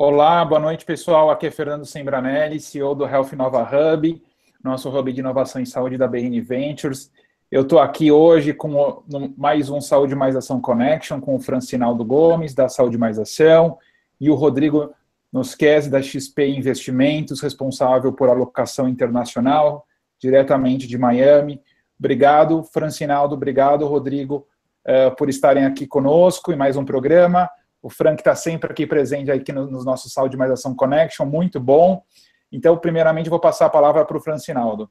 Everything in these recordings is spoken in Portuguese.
Olá, boa noite, pessoal. Aqui é Fernando Sembranelli, CEO do Health Nova Hub, nosso hub de inovação em saúde da BN Ventures. Eu estou aqui hoje com mais um Saúde Mais Ação Connection com o Francinaldo Gomes, da Saúde Mais Ação, e o Rodrigo Nosquese, da XP Investimentos, responsável por alocação internacional, diretamente de Miami. Obrigado, Francinaldo, obrigado, Rodrigo, uh, por estarem aqui conosco em mais um programa. O Frank está sempre aqui presente aqui nos no nossos Saúde Mais Ação Connection, muito bom. Então, primeiramente, vou passar a palavra para o Francinaldo.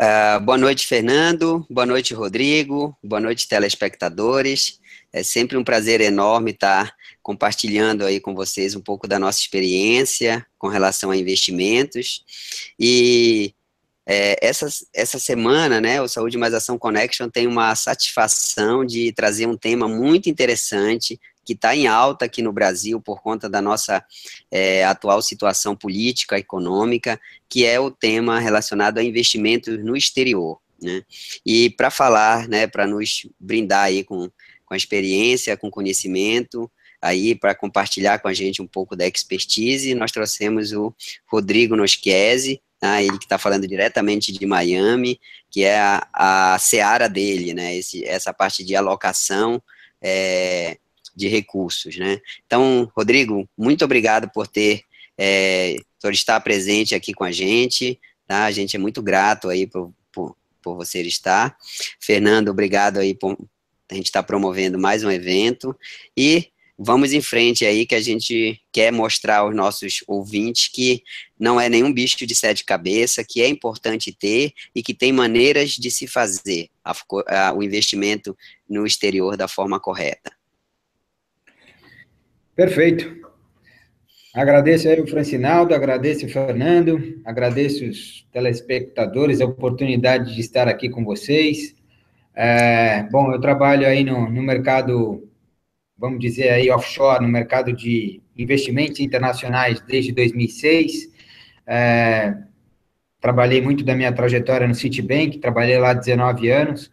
Uh, boa noite, Fernando. Boa noite, Rodrigo. Boa noite, telespectadores. É sempre um prazer enorme estar compartilhando aí com vocês um pouco da nossa experiência com relação a investimentos. E é, essa, essa semana, né, o Saúde Mais Ação Connection tem uma satisfação de trazer um tema muito interessante, que está em alta aqui no Brasil por conta da nossa é, atual situação política, econômica, que é o tema relacionado a investimentos no exterior. Né? E para falar, né, para nos brindar aí com, com a experiência, com conhecimento, aí para compartilhar com a gente um pouco da expertise, nós trouxemos o Rodrigo Noschiese, né, ele que está falando diretamente de Miami, que é a, a seara dele, né, esse, essa parte de alocação é, de recursos, né. Então, Rodrigo, muito obrigado por ter, é, por estar presente aqui com a gente, tá, a gente é muito grato aí por, por, por você estar. Fernando, obrigado aí por a gente estar tá promovendo mais um evento, e vamos em frente aí que a gente quer mostrar aos nossos ouvintes que não é nenhum bicho de sete cabeças, que é importante ter e que tem maneiras de se fazer a, a, o investimento no exterior da forma correta. Perfeito. Agradeço aí o Francinaldo, agradeço o Fernando, agradeço os telespectadores a oportunidade de estar aqui com vocês. É, bom, eu trabalho aí no, no mercado vamos dizer aí, offshore, no mercado de investimentos internacionais desde 2006. É, trabalhei muito da minha trajetória no Citibank, trabalhei lá 19 anos,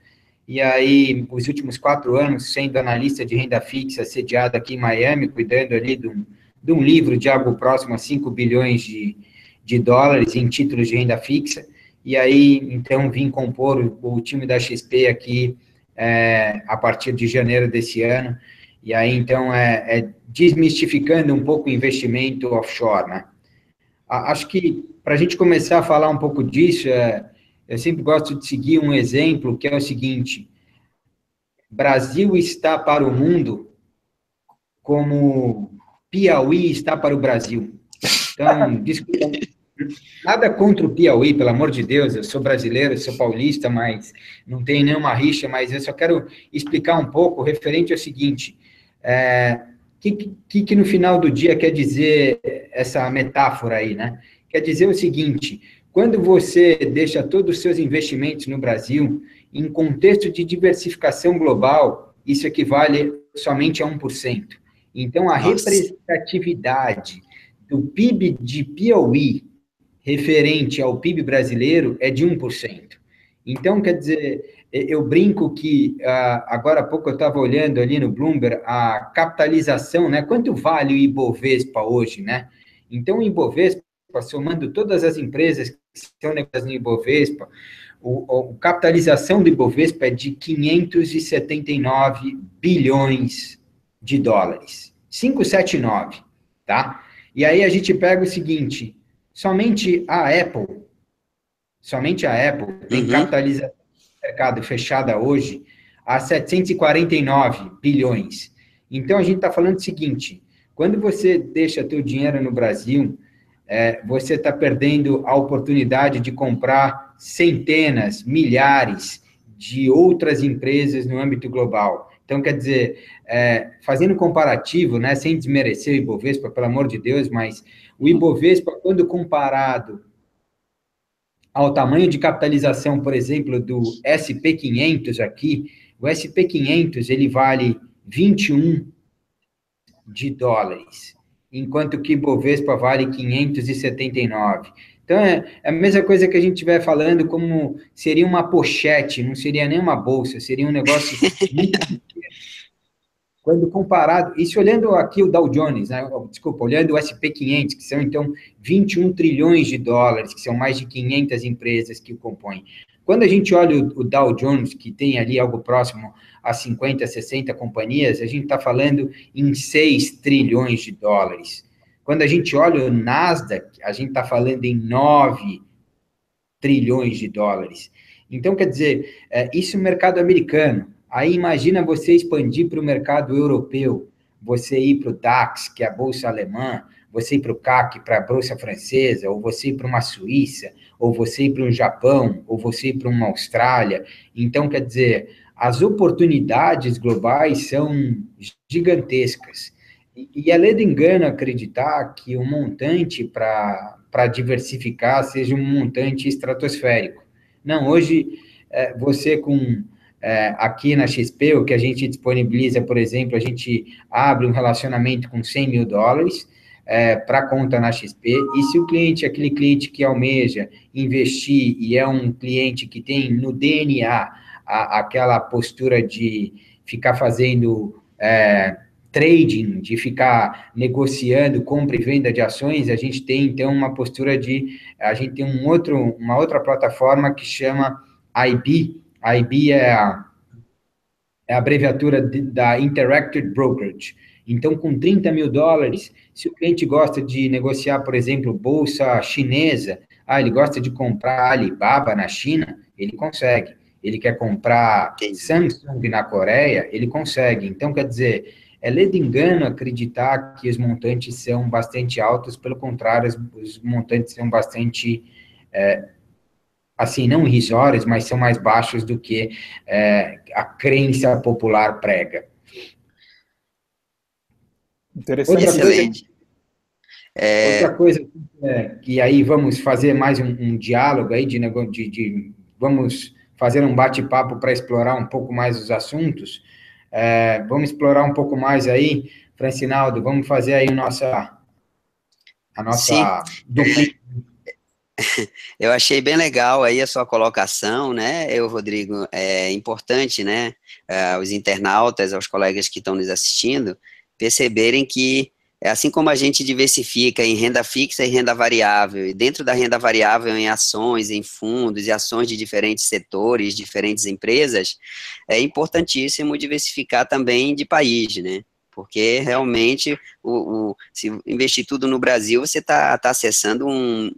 e aí, os últimos quatro anos, sendo analista de renda fixa, sediado aqui em Miami, cuidando ali de um, de um livro de algo próximo a 5 bilhões de, de dólares em títulos de renda fixa, e aí, então, vim compor o, time da XP aqui é, a partir de janeiro desse ano, e aí, então, é, é desmistificando um pouco o investimento offshore, né? Acho que, para a gente começar a falar um pouco disso, é, eu sempre gosto de seguir um exemplo, que é o seguinte, Brasil está para o mundo como Piauí está para o Brasil. Então, desculpa, nada contra o Piauí, pelo amor de Deus, eu sou brasileiro, sou paulista, mas não tenho nenhuma rixa, mas eu só quero explicar um pouco referente ao seguinte, é, que, que, que no final do dia quer dizer essa metáfora aí, né? Quer dizer o seguinte: quando você deixa todos os seus investimentos no Brasil, em contexto de diversificação global, isso equivale somente a 1%. Então, a Nossa. representatividade do PIB de Piauí referente ao PIB brasileiro é de 1%. Então, quer dizer, eu brinco que uh, agora há pouco eu estava olhando ali no Bloomberg a capitalização, né? Quanto vale o Ibovespa hoje, né? Então, o Ibovespa, somando todas as empresas que estão negociadas no Ibovespa, o, a capitalização do Ibovespa é de 579 bilhões de dólares. 579, tá? E aí a gente pega o seguinte, somente a Apple, somente a Apple tem uhum. capitalização mercado fechada hoje a 749 bilhões. Então, a gente está falando o seguinte, quando você deixa teu dinheiro no Brasil, é, você está perdendo a oportunidade de comprar centenas, milhares de outras empresas no âmbito global. Então, quer dizer, é, fazendo comparativo, né, sem desmerecer o Ibovespa, pelo amor de Deus, mas o Ibovespa, quando comparado ao tamanho de capitalização, por exemplo, do SP500 aqui, o SP500 ele vale 21 de dólares, enquanto que Bovespa vale 579. Então, é, é a mesma coisa que a gente estiver falando como seria uma pochete, não seria nem uma bolsa, seria um negócio muito quando comparado, isso olhando aqui o Dow Jones, né, desculpa, olhando o S&P 500, que são, então, 21 trilhões de dólares, que são mais de 500 empresas que o compõem. Quando a gente olha o, Dow Jones, que tem ali algo próximo a 50, 60 companhias, a gente está falando em 6 trilhões de dólares. Quando a gente olha o Nasdaq, a gente está falando em 9 trilhões de dólares. Então, quer dizer, é, isso é o mercado americano. Aí imagina você expandir para o mercado europeu, você ir para o DAX, que é a bolsa alemã, você ir para o CAC, para a bolsa francesa, ou você ir para uma Suíça, ou você ir para um Japão, ou você ir para uma Austrália. Então, quer dizer, as oportunidades globais são gigantescas. E é ledo engano acreditar que o montante para diversificar seja um montante estratosférico. Não, hoje, é, você com é, aqui na XP, o que a gente disponibiliza, por exemplo, a gente abre um relacionamento com 100 mil dólares é, para conta na XP, e se o cliente, aquele cliente que almeja investir e é um cliente que tem no DNA a, aquela postura de ficar fazendo é, trading, de ficar negociando compra e venda de ações, a gente tem então uma postura de, a gente tem um outro, uma outra plataforma que chama IB, a IB é a, é a abreviatura de, da Interactive Brokerage. Então, com 30 mil dólares, se o cliente gosta de negociar, por exemplo, bolsa chinesa, ah, ele gosta de comprar Alibaba na China, ele consegue. Ele quer comprar Samsung na Coreia, ele consegue. Então, quer dizer, é ledo engano acreditar que os montantes são bastante altos, pelo contrário, os montantes são bastante é, assim, não irrisórios, mas são mais baixos do que é, a crença popular prega. Interessante. Outra Excelente. Coisa, é... Outra coisa é, que aí vamos fazer mais um, um diálogo aí de, de, de, vamos fazer um bate-papo para explorar um pouco mais os assuntos. É, vamos explorar um pouco mais aí, Francinaldo, vamos fazer aí a nossa a nossa Sim. Eu achei bem legal aí a sua colocação, né, eu, Rodrigo, é importante, né, é, os internautas, aos colegas que estão nos assistindo, perceberem que, é assim como a gente diversifica em renda fixa e renda variável, e dentro da renda variável em ações, em fundos e ações de diferentes setores, diferentes empresas, é importantíssimo diversificar também de país, né, porque realmente, o, o se investir tudo no Brasil, você está tá acessando um,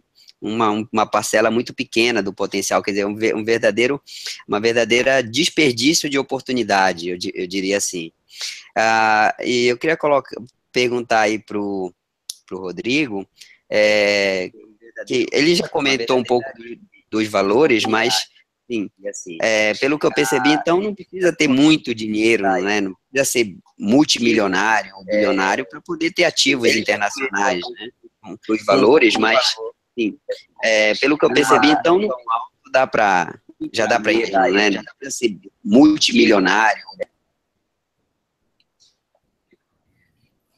uma, uma parcela muito pequena do potencial, quer dizer, um, um verdadeiro, uma verdadeira desperdício de oportunidade, eu, eu diria assim. Ah, e eu queria colocar, perguntar aí para o Rodrigo, é, que ele já comentou um pouco dos valores, mas sim, é, pelo que eu percebi, então não precisa ter muito dinheiro, né? Não precisa ser multimilionário ou bilionário para poder ter ativos internacionais, né? Os valores, mas Sim. É, pelo que eu percebi, então, no alto dá para já dá para ir, né? Já dá para ser multimilionário.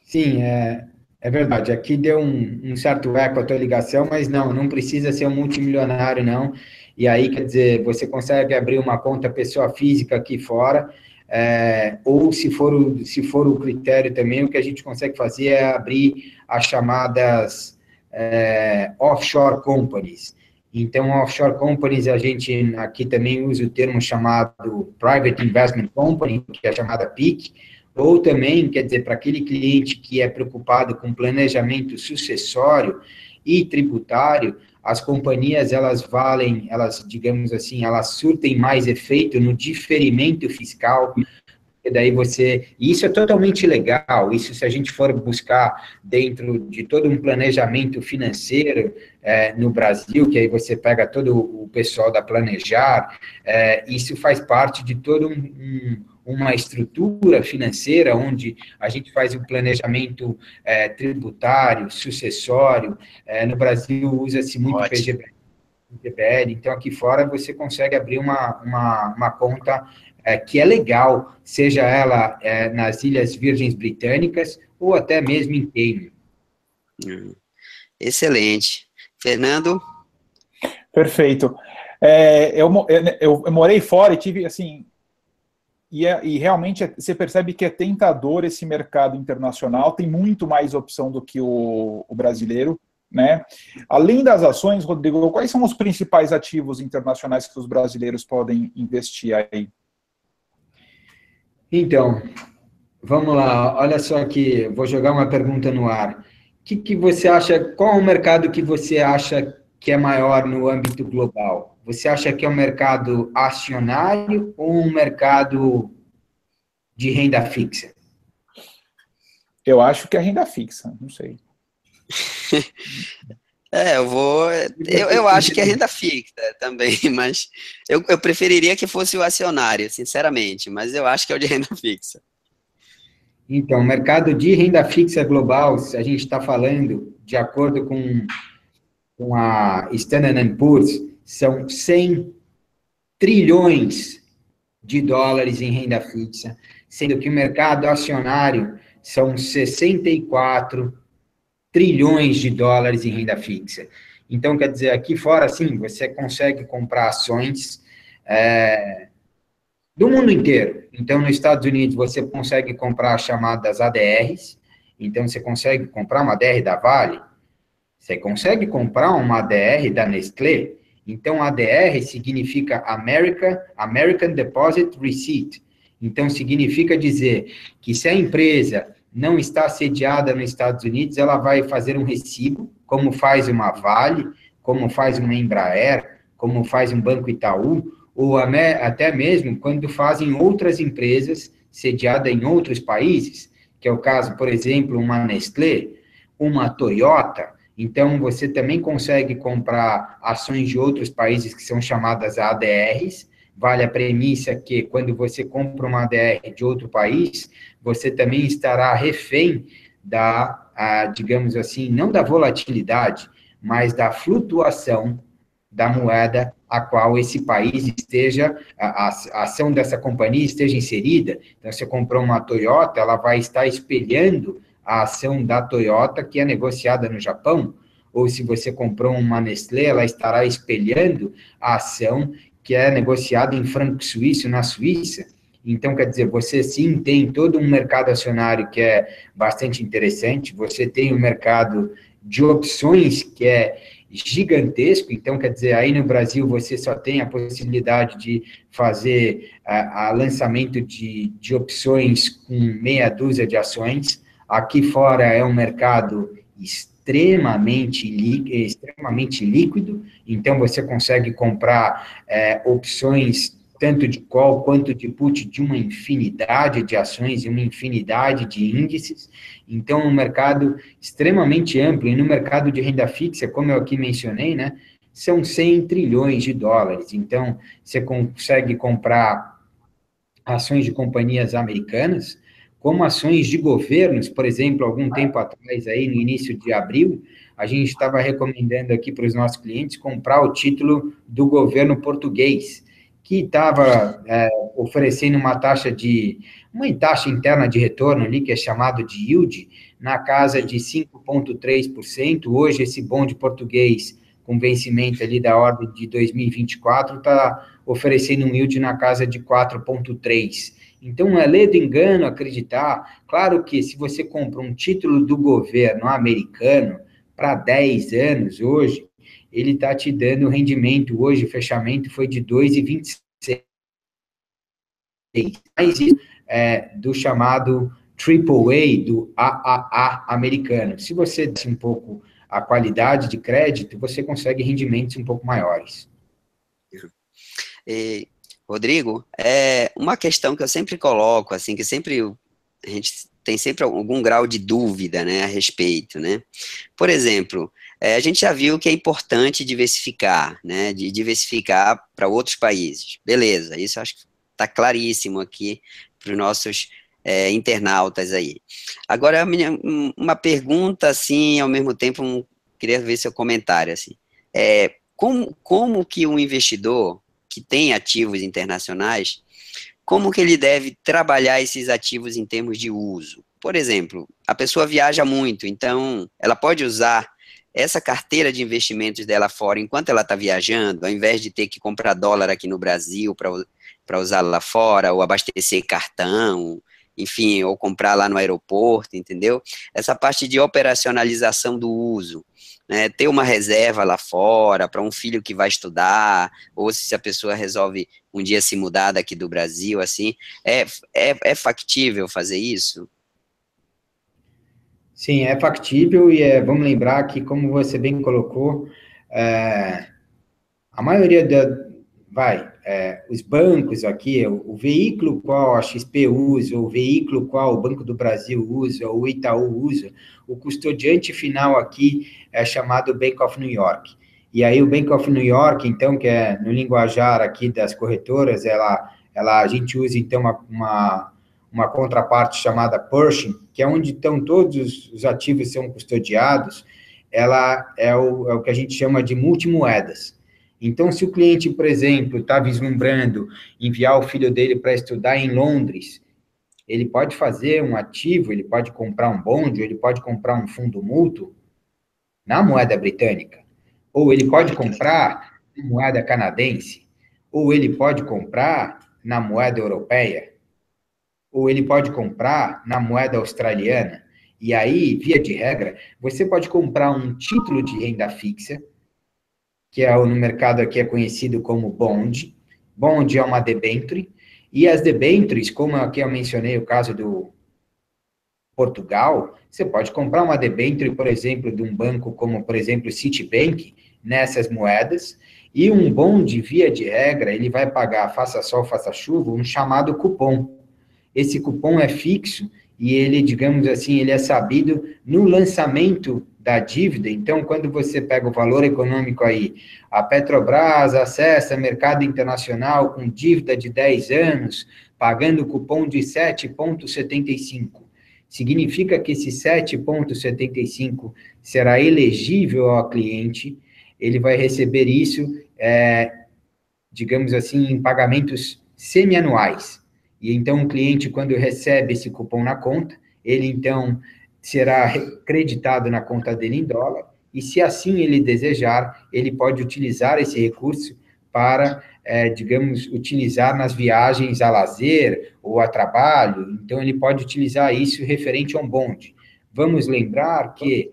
Sim, é, é verdade. Aqui deu um, um certo eco a tua ligação, mas não, não precisa ser um multimilionário, não. E aí, quer dizer, você consegue abrir uma conta pessoa física aqui fora, é, ou se for, o, se for o critério também, o que a gente consegue fazer é abrir as chamadas é, offshore companies. Então, offshore companies, a gente aqui também usa o termo chamado Private Investment Company, que é chamada PIC, ou também, quer dizer, para aquele cliente que é preocupado com planejamento sucessório e tributário, as companhias, elas valem, elas, digamos assim, elas surtem mais efeito no diferimento fiscal e daí você. E isso é totalmente legal. Isso, se a gente for buscar dentro de todo um planejamento financeiro é, no Brasil, que aí você pega todo o pessoal da Planejar, é, isso faz parte de todo um, um uma estrutura financeira onde a gente faz o planejamento é, tributário, sucessório. É, no Brasil usa-se muito PGBL, então aqui fora você consegue abrir uma, uma, uma conta é, que é legal, seja ela é, nas Ilhas Virgens Britânicas ou até mesmo em Cayman. Hum, excelente. Fernando? Perfeito. É, eu, eu, eu, morei fora e tive, assim, e, é, e realmente é, você percebe que é tentador esse mercado internacional, tem muito mais opção do que o, o brasileiro. Né? Além das ações, Rodrigo, quais são os principais ativos internacionais que os brasileiros podem investir aí? Então, vamos lá. Olha só aqui, vou jogar uma pergunta no ar. O que, que você acha? Qual é o mercado que você acha que é maior no âmbito global? Você acha que é um mercado acionário ou um mercado de renda fixa? Eu acho que é renda fixa, não sei. É, eu vou. Eu, eu acho que é renda fixa também, mas eu, eu preferiria que fosse o acionário, sinceramente, mas eu acho que é o de renda fixa. Então, o mercado de renda fixa global, se a gente está falando, de acordo com, com a Standard Poor's, são 100 trilhões de dólares em renda fixa, sendo que o mercado acionário são 64 trilhões de dólares em renda fixa. Então, quer dizer, aqui fora, sim, você consegue comprar ações é, do mundo inteiro. Então, nos Estados Unidos, você consegue comprar as chamadas ADRs. Então, você consegue comprar uma ADR da Vale, você consegue comprar uma ADR da Nestlé. Então, ADR significa America, American Deposit Receipt. Então, significa dizer que se a empresa não está sediada nos Estados Unidos, ela vai fazer um recibo, como faz uma Vale, como faz uma Embraer, como faz um Banco Itaú, ou até mesmo quando fazem outras empresas sediadas em outros países, que é o caso, por exemplo, uma Nestlé, uma Toyota. Então, você também consegue comprar ações de outros países que são chamadas ADRs, vale a premissa que quando você compra uma ADR de outro país, você também estará refém da, a, digamos assim, não da volatilidade, mas da flutuação da moeda a qual esse país esteja, a, a, ação dessa companhia esteja inserida. Então, você comprou uma Toyota, ela vai estar espelhando a ação da Toyota que é negociada no Japão, ou se você comprou uma Nestlé, ela estará espelhando a ação que é negociado em franco suíço na Suíça. Então, quer dizer, você sim tem todo um mercado acionário que é bastante interessante, você tem um mercado de opções que é gigantesco, então, quer dizer, aí no Brasil você só tem a possibilidade de fazer a, a lançamento de, de opções com meia dúzia de ações, aqui fora é um mercado extremamente extremamente, líquido, então você consegue comprar é, opções tanto de call quanto de put de uma infinidade de ações e uma infinidade de índices. Então, um mercado extremamente amplo. E no mercado de renda fixa, como eu aqui mencionei, né, são 100 trilhões de dólares. Então, você consegue comprar ações de companhias americanas, como ações de governos, por exemplo, algum tempo atrás, aí no início de abril, a gente estava recomendando aqui para os nossos clientes comprar o título do governo português, que estava é, oferecendo uma taxa de uma taxa interna de retorno ali que é chamado de yield na casa de 5,3%. Hoje esse bonde português com vencimento ali da ordem de 2024 está oferecendo um yield na casa de 4,3%. Então, é ler do engano acreditar. Claro que se você compra um título do governo americano para 10 anos hoje, ele está te dando rendimento. Hoje, o fechamento foi de 2,26. Mas é, do chamado AAA, do AAA americano. Se você desce um pouco a qualidade de crédito, você consegue rendimentos um pouco maiores. E Rodrigo, é uma questão que eu sempre coloco, assim, que sempre a gente tem sempre algum grau de dúvida, né, a respeito, né? Por exemplo, é, a gente já viu que é importante diversificar, né, de diversificar para outros países. Beleza, isso acho que está claríssimo aqui para os nossos é, internautas aí. Agora, minha, uma pergunta, assim, ao mesmo tempo, um, queria ver seu comentário, assim. É, como, como que um investidor que tem ativos internacionais, como que ele deve trabalhar esses ativos em termos de uso? Por exemplo, a pessoa viaja muito, então ela pode usar essa carteira de investimentos dela fora enquanto ela está viajando, ao invés de ter que comprar dólar aqui no Brasil para usar lá fora, ou abastecer cartão, enfim, ou comprar lá no aeroporto, entendeu? Essa parte de operacionalização do uso, né, ter uma reserva lá fora para um filho que vai estudar, ou se a pessoa resolve um dia se mudar daqui do Brasil, assim, é, é, é factível fazer isso? Sim, é factível e é, vamos lembrar que, como você bem colocou, é, a maioria da, vai, é, os bancos aqui, o, o, veículo qual a XP usa, o veículo qual o Banco do Brasil usa, o Itaú usa, o custodiante final aqui é chamado Bank of New York. E aí o Bank of New York, então, que é no linguajar aqui das corretoras, ela, ela a gente usa então uma, uma, uma contraparte chamada Pershing, que é onde estão todos os ativos são custodiados, ela é o, é o que a gente chama de multimoedas. Então, se o cliente, por exemplo, está vislumbrando enviar o filho dele para estudar em Londres, ele pode fazer um ativo, ele pode comprar um bonde, ele pode comprar um fundo mútuo na moeda britânica, ou ele pode comprar na moeda canadense, ou ele pode comprar na moeda europeia, ou ele pode comprar na moeda australiana. E aí, via de regra, você pode comprar um título de renda fixa que é no mercado aqui é conhecido como bond. Bond é uma debenture, e as debentures, como aqui eu mencionei o caso do Portugal, você pode comprar uma debenture, por exemplo, de um banco como, por exemplo, Citibank, nessas moedas, e um bond, via de regra, ele vai pagar, faça sol, faça chuva, um chamado cupom. Esse cupom é fixo e ele, digamos assim, ele é sabido no lançamento da dívida. Então, quando você pega o valor econômico aí, a Petrobras acessa mercado internacional com dívida de 10 anos, pagando cupom de 7,75. Significa que esse 7,75 será elegível ao cliente, ele vai receber isso, é, digamos assim, em pagamentos semianuais. E então, o cliente, quando recebe esse cupom na conta, ele então será creditado na conta dele em dólar, e se assim ele desejar, ele pode utilizar esse recurso para, é, digamos, utilizar nas viagens a lazer ou a trabalho, então ele pode utilizar isso referente a um bonde. Vamos lembrar que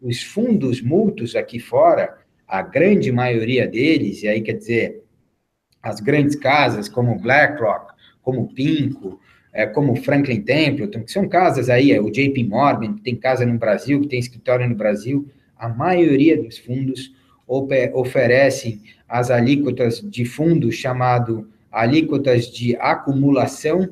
os fundos multos aqui fora, a grande maioria deles, e aí quer dizer, as grandes casas como BlackRock, como Pinco, é, como Franklin Templeton, que são casas aí, é, o JP Morgan, que tem casa no Brasil, que tem escritório no Brasil, a maioria dos fundos oferecem as alíquotas de fundos chamado alíquotas de acumulação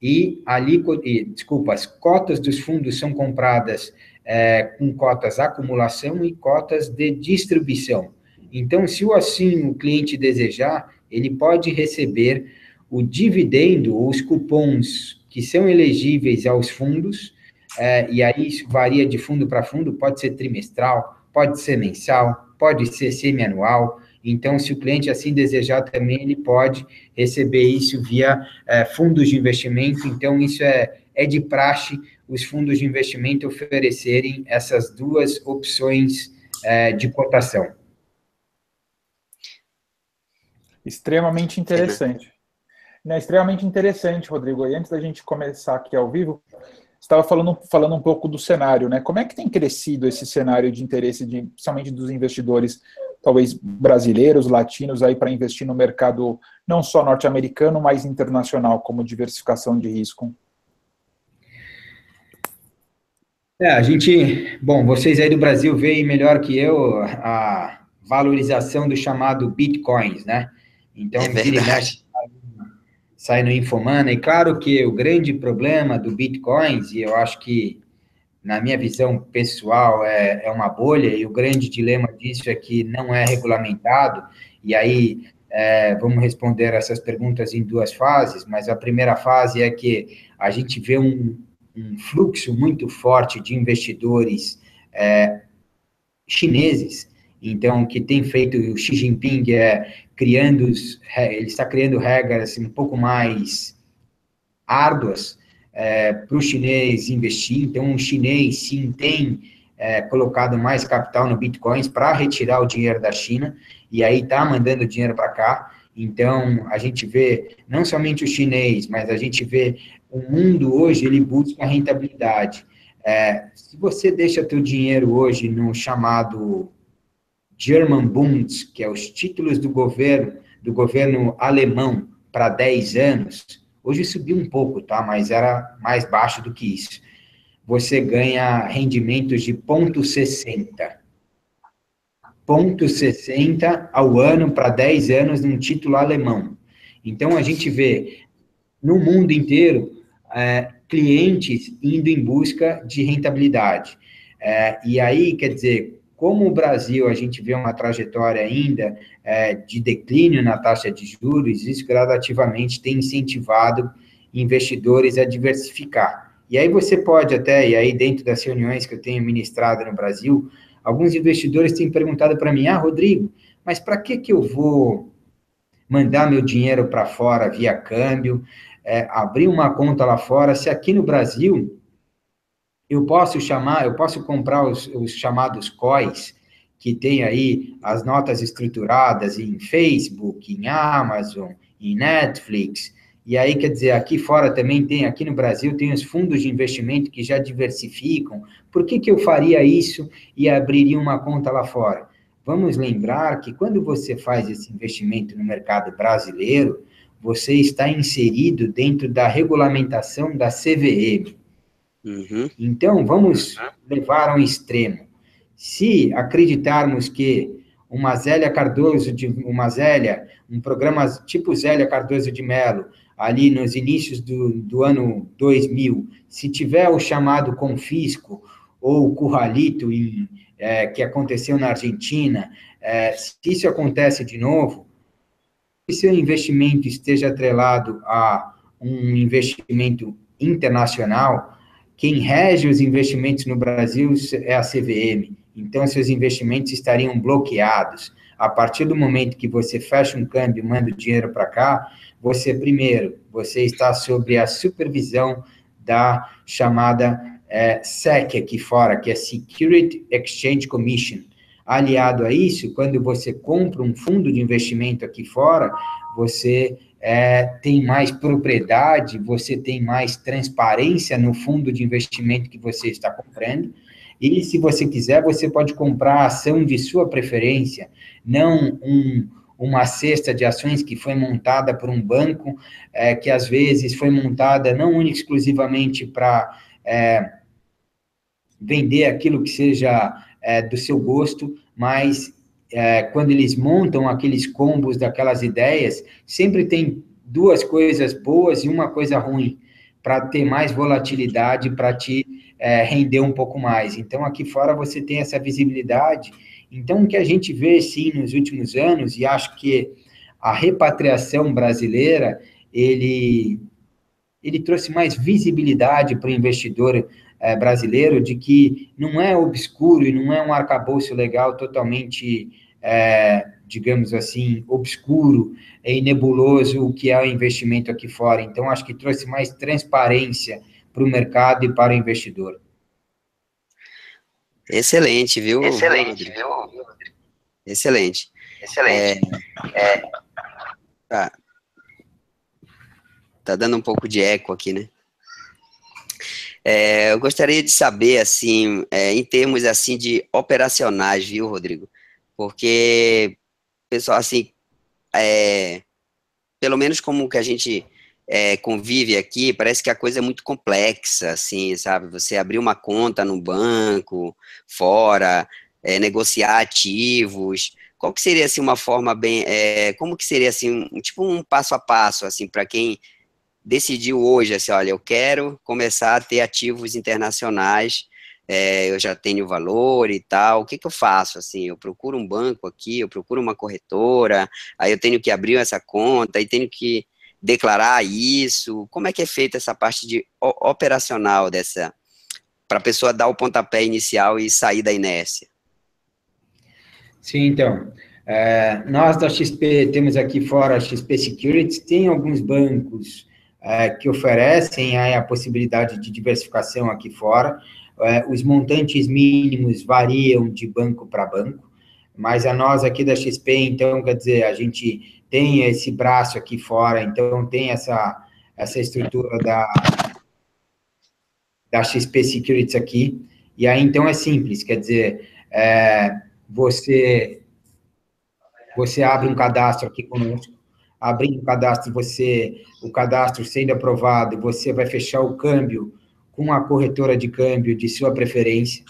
e alíquotas, desculpa, as cotas dos fundos são compradas é, com cotas acumulação e cotas de distribuição. Então, se assim o cliente desejar, ele pode receber o dividendo, ou os cupons que são elegíveis aos fundos, é, e aí isso varia de fundo para fundo, pode ser trimestral, pode ser mensal, pode ser semianual. Então, se o cliente assim desejar também, ele pode receber isso via é, fundos de investimento. Então, isso é, é de praxe os fundos de investimento oferecerem essas duas opções é, de cotação. Extremamente interessante. É extremamente interessante, Rodrigo. E antes da gente começar aqui ao vivo, estava falando, falando um pouco do cenário, né? Como é que tem crescido esse cenário de interesse, de, principalmente dos investidores, talvez brasileiros, latinos, aí para investir no mercado não só norte-americano, mas internacional, como diversificação de risco? É, a gente, bom, vocês aí do Brasil veem melhor que eu a valorização do chamado bitcoins, né? Então, é vira e mexe sai no Infomana. E claro que o grande problema do Bitcoins, e eu acho que, na minha visão pessoal, é, é uma bolha, e o grande dilema disso é que não é regulamentado, e aí é, vamos responder essas perguntas em duas fases, mas a primeira fase é que a gente vê um, um fluxo muito forte de investidores é, chineses, então, que tem feito o Xi Jinping é criando, ele está criando regras um pouco mais árduas é, para o chinês investir. Então, o chinês, sim, tem é, colocado mais capital no bitcoins para retirar o dinheiro da China, e aí está mandando dinheiro para cá. Então, a gente vê não somente o chinês, mas a gente vê o mundo hoje, ele busca rentabilidade. É, se você deixa teu dinheiro hoje no chamado German Bunds, que é os títulos do governo, do governo alemão para 10 anos, hoje subiu um pouco, tá? Mas era mais baixo do que isso. Você ganha rendimentos de 0,60. 0,60 ao ano para 10 anos num título alemão. Então, a gente vê no mundo inteiro é, clientes indo em busca de rentabilidade. É, e aí, quer dizer, como o Brasil, a gente vê uma trajetória ainda é, de declínio na taxa de juros, isso gradativamente tem incentivado investidores a diversificar. E aí você pode até, e aí dentro das reuniões que eu tenho ministrado no Brasil, alguns investidores têm perguntado para mim, ah, Rodrigo, mas para que, que eu vou mandar meu dinheiro para fora via câmbio, é, abrir uma conta lá fora, se aqui no Brasil eu posso chamar, eu posso comprar os, os chamados COIs, que tem aí as notas estruturadas em Facebook, em Amazon, em Netflix, e aí, quer dizer, aqui fora também tem, aqui no Brasil, tem os fundos de investimento que já diversificam. Por que, que eu faria isso e abriria uma conta lá fora? Vamos lembrar que quando você faz esse investimento no mercado brasileiro, você está inserido dentro da regulamentação da CVM. Uhum. Então, vamos levar ao extremo. Se acreditarmos que uma Zélia Cardoso, de, uma Zélia, um programa tipo Zélia Cardoso de Mello, ali nos inícios do, do ano 2000, se tiver o chamado confisco ou curralito em, é, que aconteceu na Argentina, é, se isso acontece de novo, se seu investimento esteja atrelado a um investimento internacional, quem rege os investimentos no Brasil é a CVM. Então, seus investimentos estariam bloqueados. A partir do momento que você fecha um câmbio e manda o dinheiro para cá, você, primeiro, você está sob a supervisão da chamada é, SEC aqui fora, que é Security Exchange Commission. Aliado a isso, quando você compra um fundo de investimento aqui fora, você é, tem mais propriedade, você tem mais transparência no fundo de investimento que você está comprando. E se você quiser, você pode comprar a ação de sua preferência, não um, uma cesta de ações que foi montada por um banco, é, que às vezes foi montada não exclusivamente para é, vender aquilo que seja é, do seu gosto, mas é, quando eles montam aqueles combos daquelas ideias, sempre tem duas coisas boas e uma coisa ruim, para ter mais volatilidade, para te é, render um pouco mais. Então, aqui fora você tem essa visibilidade. Então, o que a gente vê, sim, nos últimos anos, e acho que a repatriação brasileira, ele, ele trouxe mais visibilidade para o investidor é, brasileiro de que não é obscuro e não é um arcabouço legal totalmente, é, digamos assim, obscuro e nebuloso o que é o investimento aqui fora. Então, acho que trouxe mais transparência para o mercado e para o investidor. Excelente, viu? Excelente, viu? Excelente. Excelente. É, é, tá. tá dando um pouco de eco aqui, né? É, eu gostaria de saber, assim, é, em termos, assim, de operacionais, viu, Rodrigo? Porque, pessoal, assim, é, pelo menos como que a gente é, convive aqui, parece que a coisa é muito complexa, assim, sabe? Você abrir uma conta no banco, fora, é, negociar ativos, qual que seria, assim, uma forma bem, é, como que seria, assim, um, tipo um passo a passo, assim, para quem decidiu hoje, assim, olha, eu quero começar a ter ativos internacionais, é, eu já tenho valor e tal, o que, que eu faço? Assim, eu procuro um banco aqui, eu procuro uma corretora, aí eu tenho que abrir essa conta, aí tenho que declarar isso? Como é que é feita essa parte de operacional dessa, para a pessoa dar o pontapé inicial e sair da inércia? Sim, então, é, nós da XP temos aqui fora a XP Securities, tem alguns bancos é, que oferecem a possibilidade de diversificação aqui fora, é, os montantes mínimos variam de banco para banco, mas a nós aqui da XP, então, quer dizer, a gente tem esse braço aqui fora, então tem essa, essa estrutura da, da XP Securities aqui, e aí então é simples, quer dizer, é, você, você abre um cadastro aqui conosco, abrindo o cadastro, você, o cadastro sendo aprovado, você vai fechar o câmbio com a corretora de câmbio de sua preferência,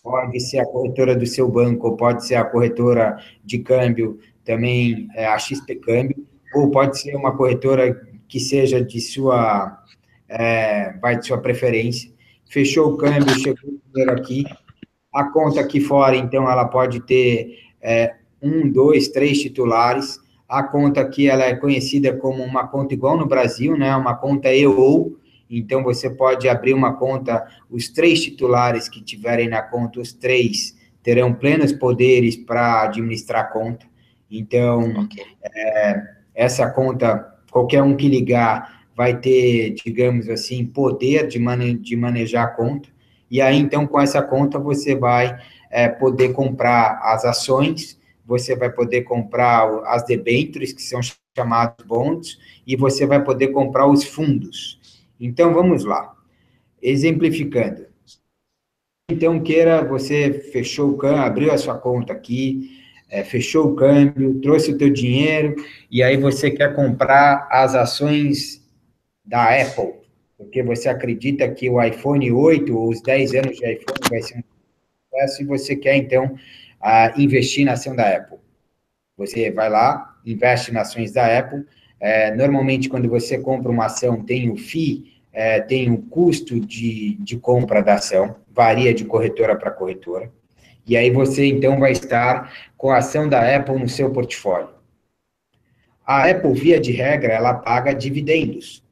pode ser a corretora do seu banco, pode ser a corretora de câmbio, também é, a XP Câmbio, ou pode ser uma corretora que seja de sua, é, vai de sua preferência. Fechou o câmbio, chegou o dinheiro aqui, a conta aqui fora, então, ela pode ter é, um, dois, três titulares. A conta aqui, ela é conhecida como uma conta igual no Brasil, né? Uma conta EO. Então, você pode abrir uma conta, os três titulares que tiverem na conta, os três terão plenos poderes para administrar a conta. Então, okay. é, essa conta, qualquer um que ligar vai ter, digamos assim, poder de, mane de manejar a conta. E aí, então, com essa conta, você vai é, poder comprar as ações, você vai poder comprar as debêntures, que são chamados bonds, e você vai poder comprar os fundos. Então, vamos lá. Exemplificando. Então, queira, você fechou o CAN, abriu a sua conta aqui, é, fechou o câmbio, trouxe o teu dinheiro, e aí você quer comprar as ações da Apple porque você acredita que o iPhone 8 ou os 10 anos de iPhone vai ser um sucesso e você quer, então, uh, investir na ação da Apple. Você vai lá, investe nas ações da Apple. É, normalmente, quando você compra uma ação, tem o FII, é, tem o custo de, de compra da ação, varia de corretora para corretora. E aí você, então, vai estar com a ação da Apple no seu portfólio. A Apple, via de regra, ela paga dividendos.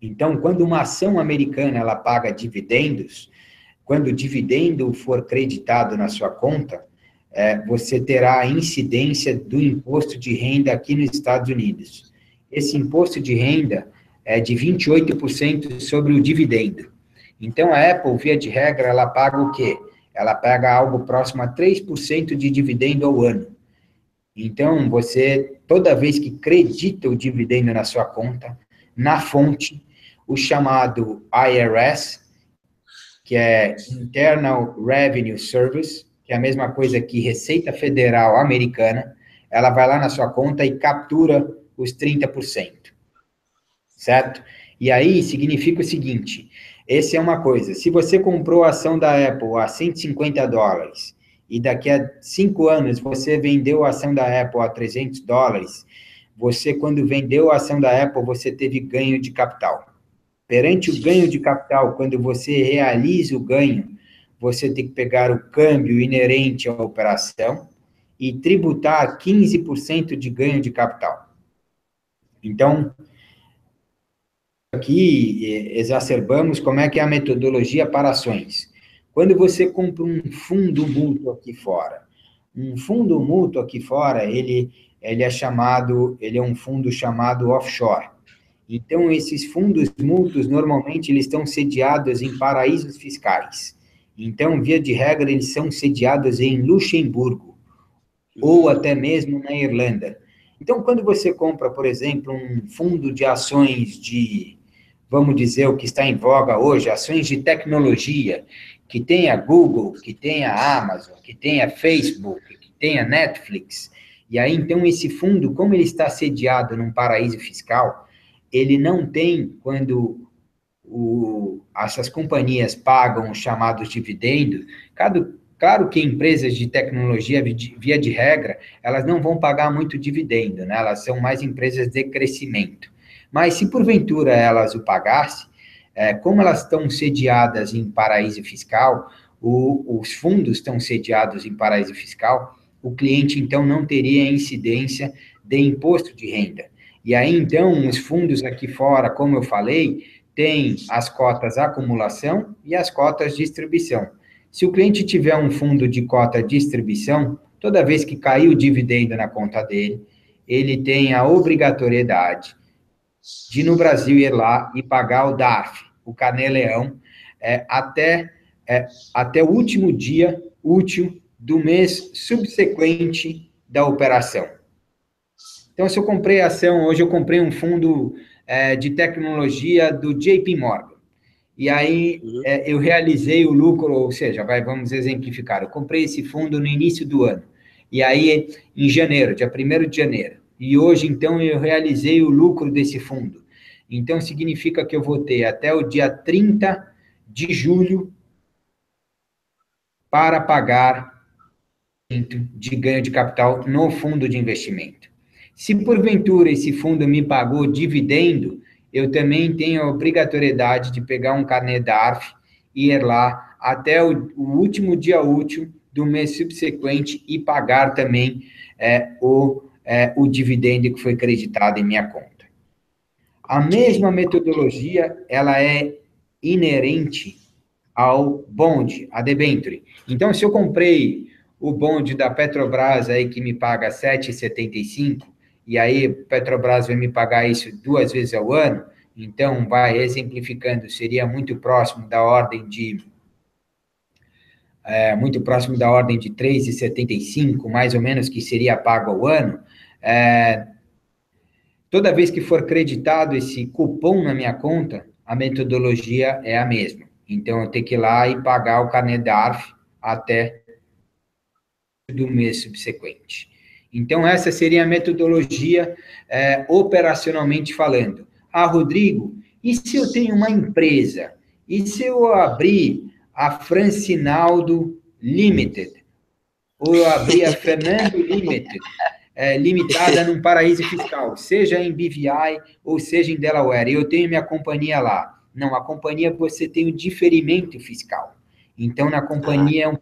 Então, quando uma ação americana ela paga dividendos, quando o dividendo for creditado na sua conta, é, você terá a incidência do imposto de renda aqui nos Estados Unidos. Esse imposto de renda é de 28% sobre o dividendo. Então, a Apple, via de regra, ela paga o quê? Ela paga algo próximo a 3% de dividendo ao ano. Então, você, toda vez que credita o dividendo na sua conta, na fonte, o chamado IRS, que é Internal Revenue Service, que é a mesma coisa que Receita Federal Americana, ela vai lá na sua conta e captura os 30%. Certo? E aí significa o seguinte: esse é uma coisa, se você comprou a ação da Apple a 150 dólares e daqui a cinco anos você vendeu a ação da Apple a 300 dólares, você, quando vendeu a ação da Apple, você teve ganho de capital. Perante o ganho de capital, quando você realiza o ganho, você tem que pegar o câmbio inerente à operação e tributar 15% de ganho de capital. Então, aqui eh, exacerbamos como é que é a metodologia para ações. Quando você compra um fundo mútuo aqui fora, um fundo mútuo aqui fora, ele, ele é chamado, ele é um fundo chamado offshore. Então, esses fundos mútuos, normalmente, eles estão sediados em paraísos fiscais. Então, via de regra, eles são sediados em Luxemburgo, ou até mesmo na Irlanda. Então, quando você compra, por exemplo, um fundo de ações de, vamos dizer, o que está em voga hoje, ações de tecnologia, que tenha Google, que tenha Amazon, que tenha Facebook, que tenha Netflix, e aí, então, esse fundo, como ele está sediado num paraíso fiscal, ele não tem, quando o, essas companhias pagam os chamados dividendos, cada, claro que empresas de tecnologia, via de regra, elas não vão pagar muito dividendo, né? elas são mais empresas de crescimento. Mas se porventura elas o pagassem, é, como elas estão sediadas em paraíso fiscal, o, os fundos estão sediados em paraíso fiscal, o cliente então não teria incidência de imposto de renda. E aí, então, os fundos aqui fora, como eu falei, tem as cotas acumulação e as cotas distribuição. Se o cliente tiver um fundo de cota distribuição, toda vez que cair o dividendo na conta dele, ele tem a obrigatoriedade de, no Brasil, ir lá e pagar o DARF, o Caneleão, é, até, é, até o último dia útil do mês subsequente da operação. Então, se eu comprei ação, hoje eu comprei um fundo é, de tecnologia do JP Morgan. E aí uhum. é, eu realizei o lucro, ou seja, vai, vamos exemplificar, eu comprei esse fundo no início do ano. E aí, em janeiro, dia 1 de janeiro. E hoje, então, eu realizei o lucro desse fundo. Então, significa que eu vou ter até o dia 30 de julho para pagar de ganho de capital no fundo de investimento. Se porventura esse fundo me pagou dividendo, eu também tenho a obrigatoriedade de pegar um carnê DARF e ir lá até o, o último dia útil do mês subsequente e pagar também é, o, é, o dividendo que foi creditado em minha conta. A mesma metodologia, ela é inerente ao bonde, a debenture. Então, se eu comprei o bonde da Petrobras aí que me paga 7,75, e aí Petrobras vai me pagar isso duas vezes ao ano, então vai exemplificando, seria muito próximo da ordem de é, muito próximo da ordem de 3,75, mais ou menos, que seria pago ao ano, é, toda vez que for creditado esse cupom na minha conta, a metodologia é a mesma. Então, eu tenho que ir lá e pagar o carnê DARF até do mês subsequente. Então, essa seria a metodologia é, operacionalmente falando. Ah, Rodrigo, e se eu tenho uma empresa? E se eu abrir a Francinaldo Limited? Ou eu abrir a Fernando Limited? É, limitada num paraíso fiscal, seja em BVI ou seja em Delaware. Eu tenho minha companhia lá. Não, a companhia você tem o diferimento fiscal. Então, na companhia é um...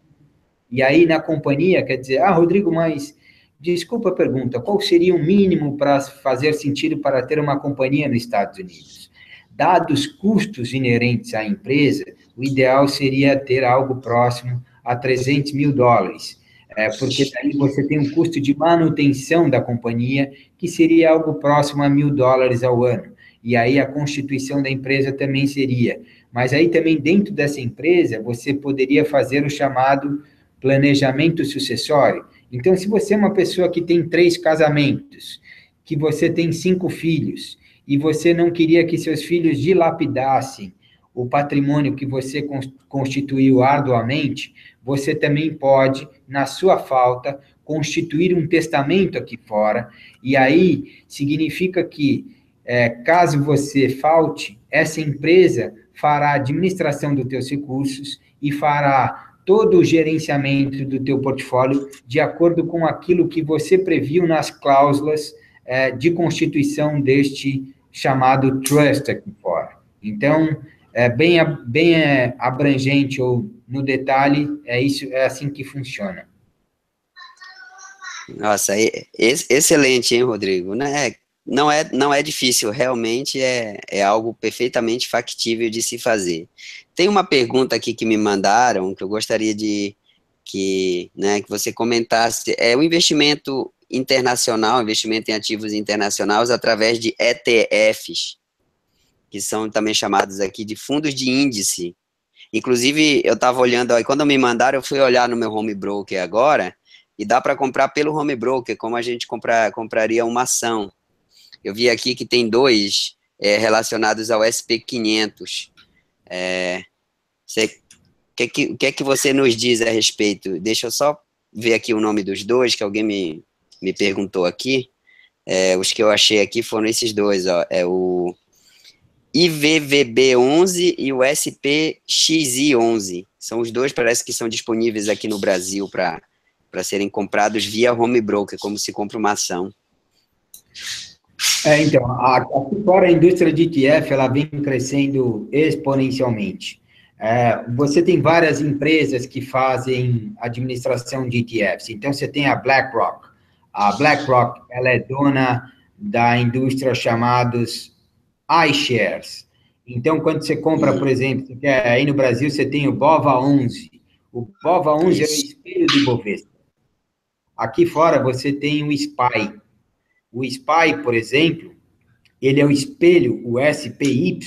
E aí, na companhia, quer dizer, ah, Rodrigo, mas desculpa a pergunta, qual seria o mínimo para fazer sentido para ter uma companhia nos Estados Unidos? Dados custos inerentes à empresa, o ideal seria ter algo próximo a 300 mil dólares, é, porque daí você tem um custo de manutenção da companhia, que seria algo próximo a mil dólares ao ano e aí a constituição da empresa também seria. Mas aí também dentro dessa empresa você poderia fazer o chamado planejamento sucessório. Então, se você é uma pessoa que tem três casamentos, que você tem cinco filhos, e você não queria que seus filhos dilapidassem o patrimônio que você constituiu arduamente, você também pode, na sua falta, constituir um testamento aqui fora, e aí significa que é, caso você falte, essa empresa fará a administração dos teus recursos e fará todo o gerenciamento do teu portfólio de acordo com aquilo que você previu nas cláusulas é, de constituição deste chamado trust fora. Então, é bem, bem é, abrangente ou no detalhe, é isso, é assim que funciona. Nossa, excelente, hein, Rodrigo? Né? não é, não é difícil, realmente é, é algo perfeitamente factível de se fazer. Tem uma pergunta aqui que me mandaram, que eu gostaria de que, né, que você comentasse, é o investimento internacional, investimento em ativos internacionais através de ETFs, que são também chamados aqui de fundos de índice. Inclusive, eu estava olhando, aí quando me mandaram, eu fui olhar no meu home broker agora, e dá para comprar pelo home broker, como a gente comprar, compraria uma ação. Eu vi aqui que tem dois é, relacionados ao SP500. É, o que, que, que é que você nos diz a respeito? Deixa eu só ver aqui o nome dos dois, que alguém me, me perguntou aqui. É, os que eu achei aqui foram esses dois, ó, é o IVVB11 e o SPXI11. São os dois, parece que são disponíveis aqui no Brasil para serem comprados via home broker, como se compra uma ação. É, então, aqui fora a indústria de ETF, ela vem crescendo exponencialmente. É, você tem várias empresas que fazem administração de ETFs. Então, você tem a BlackRock. A BlackRock, ela é dona da indústria chamados iShares. Então, quando você compra, por exemplo, aí no Brasil você tem o BOVA 11. O BOVA 11 é o espelho do Bovespa. Aqui fora você tem o SPY, o SPY, por exemplo, ele é o espelho, o SPY,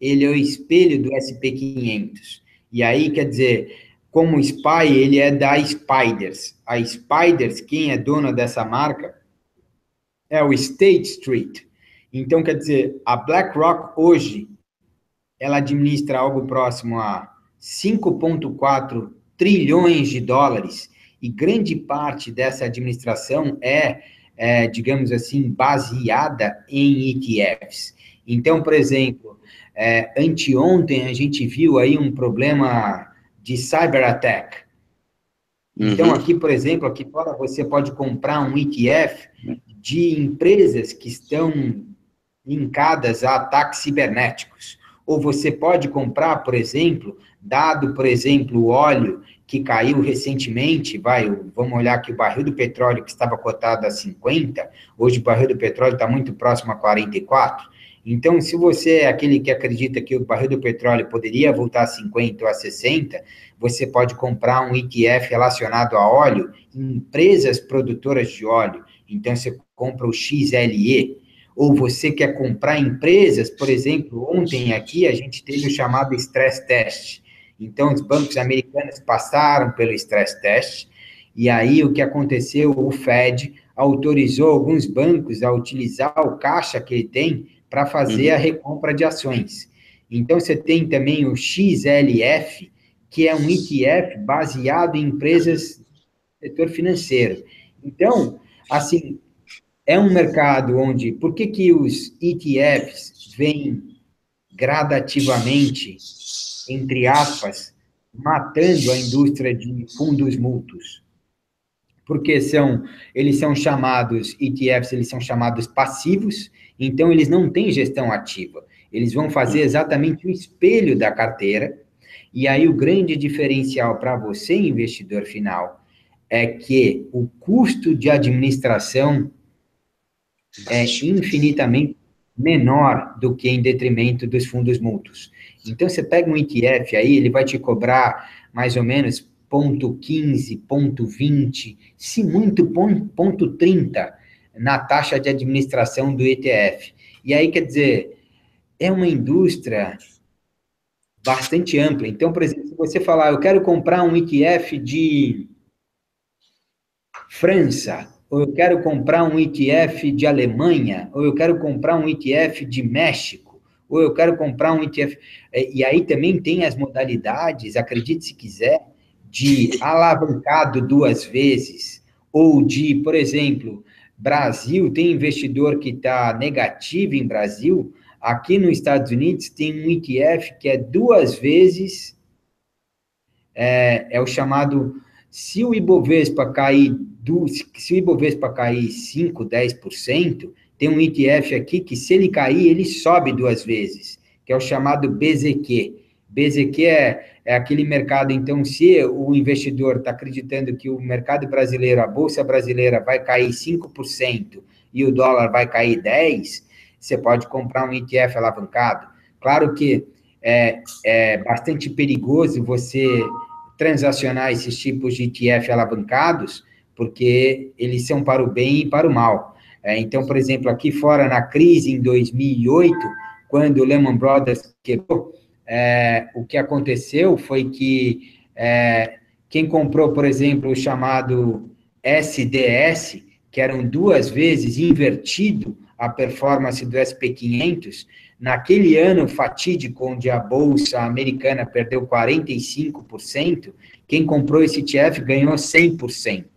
ele é o espelho do SP500. E aí, quer dizer, como o SPY, ele é da Spiders. A Spiders, quem é dona dessa marca, é o State Street. Então, quer dizer, a BlackRock hoje, ela administra algo próximo a 5,4 trilhões de dólares, e grande parte dessa administração é, é, digamos assim, baseada em ETFs. Então, por exemplo, é, anteontem a gente viu aí um problema de cyber attack. Então, uhum. aqui, por exemplo, aqui fora você pode comprar um ETF de empresas que estão linkadas a ataques cibernéticos. Ou você pode comprar, por exemplo, dado, por exemplo, o óleo que caiu recentemente, vai, vamos olhar aqui o barril do petróleo que estava cotado a 50, hoje o barril do petróleo está muito próximo a 44. Então, se você é aquele que acredita que o barril do petróleo poderia voltar a 50 ou a 60, você pode comprar um ETF relacionado a óleo em empresas produtoras de óleo. Então, você compra o XLE. Ou você quer comprar empresas, por exemplo, ontem aqui a gente teve o chamado stress test. Então, os bancos americanos passaram pelo stress test, e aí o que aconteceu? O Fed autorizou alguns bancos a utilizar o caixa que ele tem para fazer uhum. a recompra de ações. Então, você tem também o XLF, que é um ETF baseado em empresas do setor financeiro. Então, assim, é um mercado onde, por que, que os ETFs vêm gradativamente, entre aspas, matando a indústria de fundos mútuos? Porque são, eles são chamados, ETFs, eles são chamados passivos, então eles não têm gestão ativa. Eles vão fazer exatamente o espelho da carteira, e aí o grande diferencial para você, investidor final, é que o custo de administração é infinitamente menor do que em detrimento dos fundos mútuos. Então, você pega um ETF aí, ele vai te cobrar mais ou menos ponto 15, ponto 20, se muito, ponto 30 na taxa de administração do ETF. E aí, quer dizer, é uma indústria bastante ampla. Então, por exemplo, se você falar, eu quero comprar um ETF de França, ou eu quero comprar um ETF de Alemanha, ou eu quero comprar um ETF de México, ou eu quero comprar um ETF. É, e aí também tem as modalidades, acredite se quiser, de alavancado duas vezes, ou de, por exemplo, Brasil, tem investidor que está negativo em Brasil, aqui nos Estados Unidos tem um ETF que é duas vezes, é, é o chamado, se o Ibovespa cair do, se o Ibovespa cair 5, 10%, tem um ETF aqui que, se ele cair, ele sobe duas vezes, que é o chamado BZQ. BZQ é, é aquele mercado, então, se o investidor está acreditando que o mercado brasileiro, a Bolsa brasileira, vai cair 5% e o dólar vai cair 10%, você pode comprar um ETF alavancado. Claro que é, é bastante perigoso você transacionar esses tipos de ETF alavancados, porque eles são para o bem e para o mal. É, então, por exemplo, aqui fora, na crise em 2008, quando o Lehman Brothers quebrou, é, o que aconteceu foi que é, quem comprou, por exemplo, o chamado SDS, que eram duas vezes invertido a performance do SP500, naquele ano fatídico onde a bolsa americana perdeu 45%, quem comprou esse ETF ganhou 100%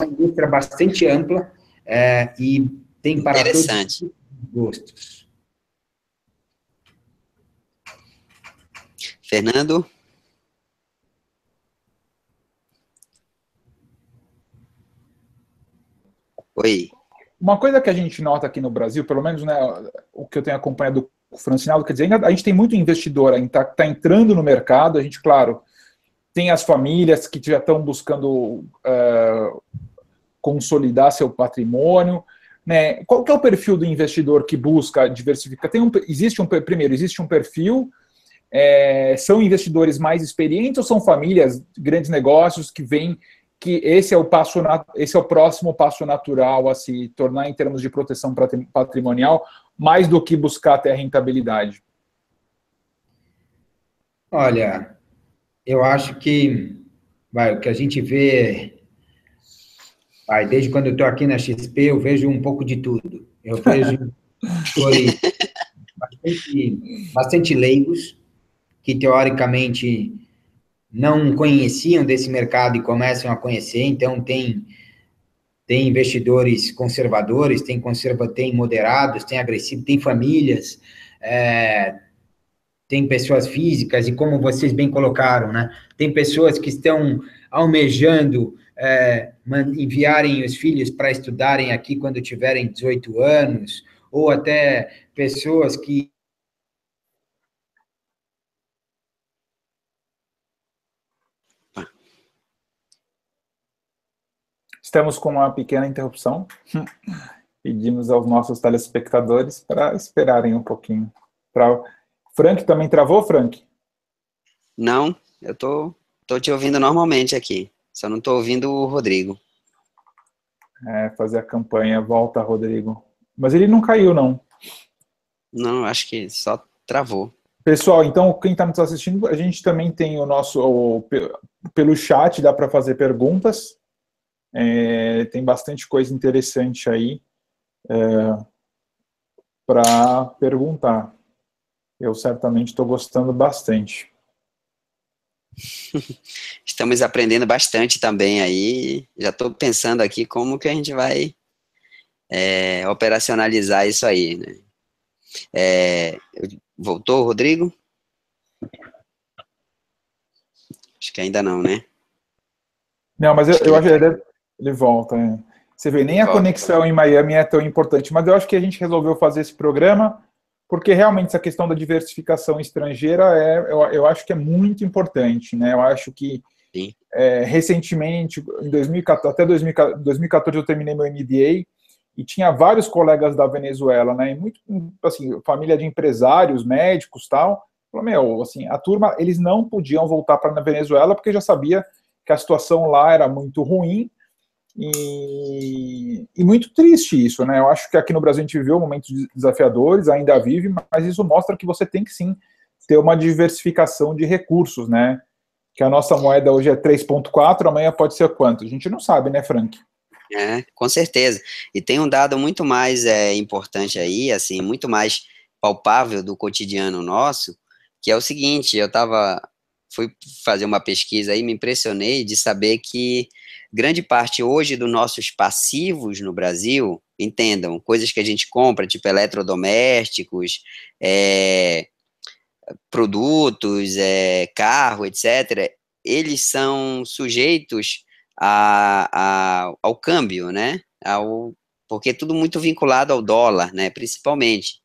uma indústria bastante ampla é, e tem para todos os gostos. Fernando? Oi. Uma coisa que a gente nota aqui no Brasil, pelo menos né, o que eu tenho acompanhado do Francinaldo, quer dizer, ainda a gente tem muito investidor que está tá entrando no mercado, a gente, claro, tem as famílias que já estão buscando uh, consolidar seu patrimônio. Né? Qual que é o perfil do investidor que busca diversificar? Tem um, existe um primeiro, existe um perfil. É, são investidores mais experientes ou são famílias, grandes negócios que veem que esse é o passo esse é o próximo passo natural a se tornar em termos de proteção patrimonial, mais do que buscar até a rentabilidade? Olha, eu acho que vai, o que a gente vê Pai, desde quando eu estou aqui na XP, eu vejo um pouco de tudo. Eu vejo bastante, bastante leigos, que teoricamente não conheciam desse mercado e começam a conhecer, então tem tem investidores conservadores, tem conserva, tem moderados, tem agressivos, tem famílias, é, tem pessoas físicas e como vocês bem colocaram, né? Tem pessoas que estão almejando é, enviarem os filhos para estudarem aqui quando tiverem 18 anos, ou até pessoas que Estamos com uma pequena interrupção. Pedimos aos nossos telespectadores para esperarem um pouquinho. Pra... Frank também travou, Frank? Não, eu tô, tô te ouvindo normalmente aqui. Só não tô ouvindo o Rodrigo. É, fazer a campanha. Volta, Rodrigo. Mas ele não caiu, não. Não, acho que só travou. Pessoal, então, quem está nos assistindo, a gente também tem o nosso. O, pelo chat dá para fazer perguntas. É, tem bastante coisa interessante aí é, para perguntar. Eu certamente estou gostando bastante. Estamos aprendendo bastante também aí. Já estou pensando aqui como que a gente vai é, operacionalizar isso aí. Né? É, voltou, Rodrigo? Acho que ainda não, né? Não, mas eu, eu acho que ele, ele volta. É. Você vê, nem a conexão em Miami é tão importante, mas eu acho que a gente resolveu fazer esse programa porque realmente essa questão da diversificação estrangeira é, eu, eu acho que é muito importante, né? Eu acho que é, recentemente, em 2014, até 2014 eu terminei meu MBA e tinha vários colegas da Venezuela, né? E muito, assim, família de empresários, médicos, tal. Falou, meu, assim, a turma, eles não podiam voltar para a Venezuela porque já sabia que a situação lá era muito ruim e, e, muito triste isso, né? Eu acho que aqui no Brasil a gente viveu momentos desafiadores, ainda vive, mas isso mostra que você tem que sim ter uma diversificação de recursos, né? Que a nossa moeda hoje é 3,4, amanhã pode ser quanto? A gente não sabe, né, Frank? É, com certeza. E tem um dado muito mais é, importante aí, assim, muito mais palpável do cotidiano nosso, que é o seguinte, eu estava fui fazer uma pesquisa aí, me impressionei de saber que grande parte hoje dos nossos passivos no Brasil, entendam, coisas que a gente compra, tipo eletrodomésticos, é, produtos, é, carro, etc., eles são sujeitos a, a, ao câmbio, né? Ao, porque é tudo muito vinculado ao dólar, né? Principalmente.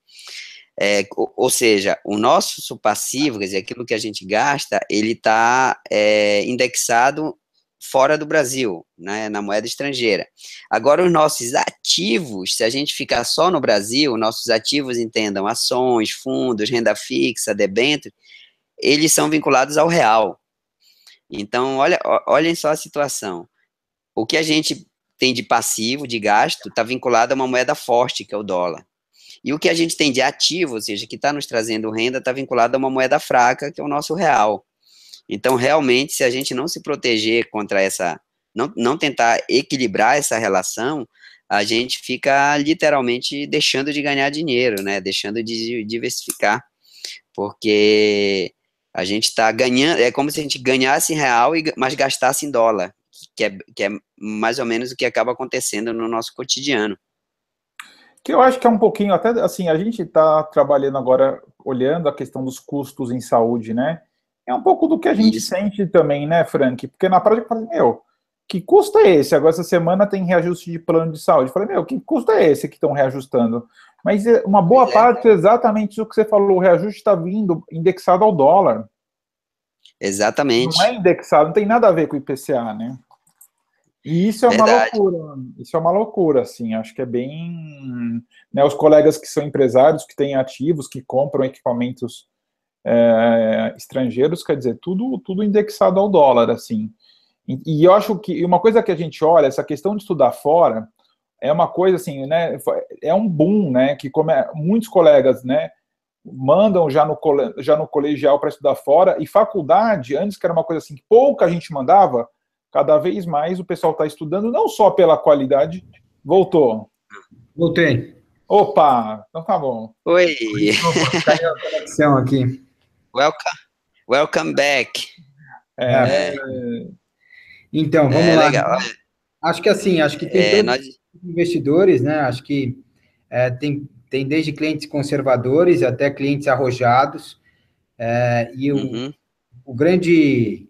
É, ou, seja, o nosso passivo, quer dizer, aquilo que a gente gasta, ele está é, indexado fora do Brasil, né, na moeda estrangeira. Agora, os nossos ativos, se a gente ficar só no Brasil, nossos ativos, entendam, ações, fundos, renda fixa, debênture, eles são vinculados ao real. Então, olha, olhem só a situação. O que a gente tem de passivo, de gasto, está vinculado a uma moeda forte, que é o dólar. E o que a gente tem de ativo, ou seja, que está nos trazendo renda, está vinculado a uma moeda fraca, que é o nosso real. Então, realmente, se a gente não se proteger contra essa, não, não tentar equilibrar essa relação, a gente fica literalmente deixando de ganhar dinheiro, né? Deixando de diversificar, porque a gente está ganhando, é como se a gente ganhasse em real, mas gastasse em dólar, que é, que é mais ou menos o que acaba acontecendo no nosso cotidiano. Que eu acho que é um pouquinho, até assim, a gente está trabalhando agora, olhando a questão dos custos em saúde, né? É um pouco do que a gente Isso. sente também, né, Frank? Porque na prática, eu falei, meu, que custo é esse? Agora, essa semana tem reajuste de plano de saúde. Eu falei, meu, que custo é esse que estão reajustando? Mas é, uma boa é. parte é exatamente isso que você falou, o reajuste está vindo indexado ao dólar. Exatamente. Não é indexado, não tem nada a ver com o IPCA, né? E isso é uma Verdade. loucura. Isso é uma loucura, assim. Acho que é bem. Né, os colegas que são empresários, que têm ativos, que compram equipamentos é, estrangeiros, quer dizer, tudo, tudo indexado ao dólar, assim. E, e, eu acho que uma coisa que a gente olha, essa questão de estudar fora, é uma coisa assim, né, é um boom, né, que como é, muitos colegas, né, mandam já no, já no colegial para estudar fora, e faculdade, antes que era uma coisa assim, que pouca gente mandava, cada vez mais o pessoal está estudando, não só pela qualidade. Voltou. Voltei. Opa, então tá bom. Oi. Caiu a conexão aqui. Welcome, welcome back. É, é. Então, vamos É, lá. legal. Acho que assim, acho que tem É, nós, investidores, né? Acho que é, tem, tem desde clientes conservadores até clientes arrojados. É, e o, Uhum. o grande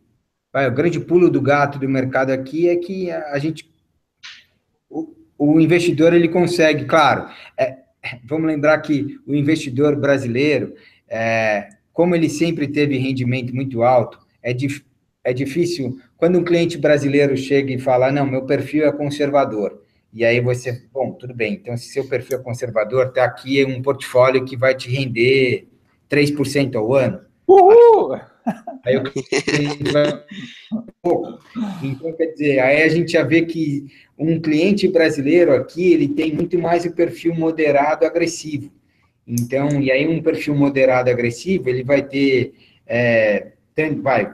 o grande pulo do gato do mercado aqui é que a, gente o, o investidor ele consegue, claro. é, vamos lembrar que o investidor brasileiro, é, como ele sempre teve rendimento muito alto, é, dif, é difícil quando um cliente brasileiro chega e fala, não, meu perfil é conservador. E aí você, bom, tudo bem. Então, se seu perfil é conservador, está aqui um portfólio que vai te render 3% ao ano. Uhul! Aí o cliente vai pouco. Então, quer dizer, aí a gente já vê que um cliente brasileiro aqui, ele tem muito mais o perfil moderado agressivo. Então, e aí um perfil moderado agressivo, ele vai ter, é, tem- vai,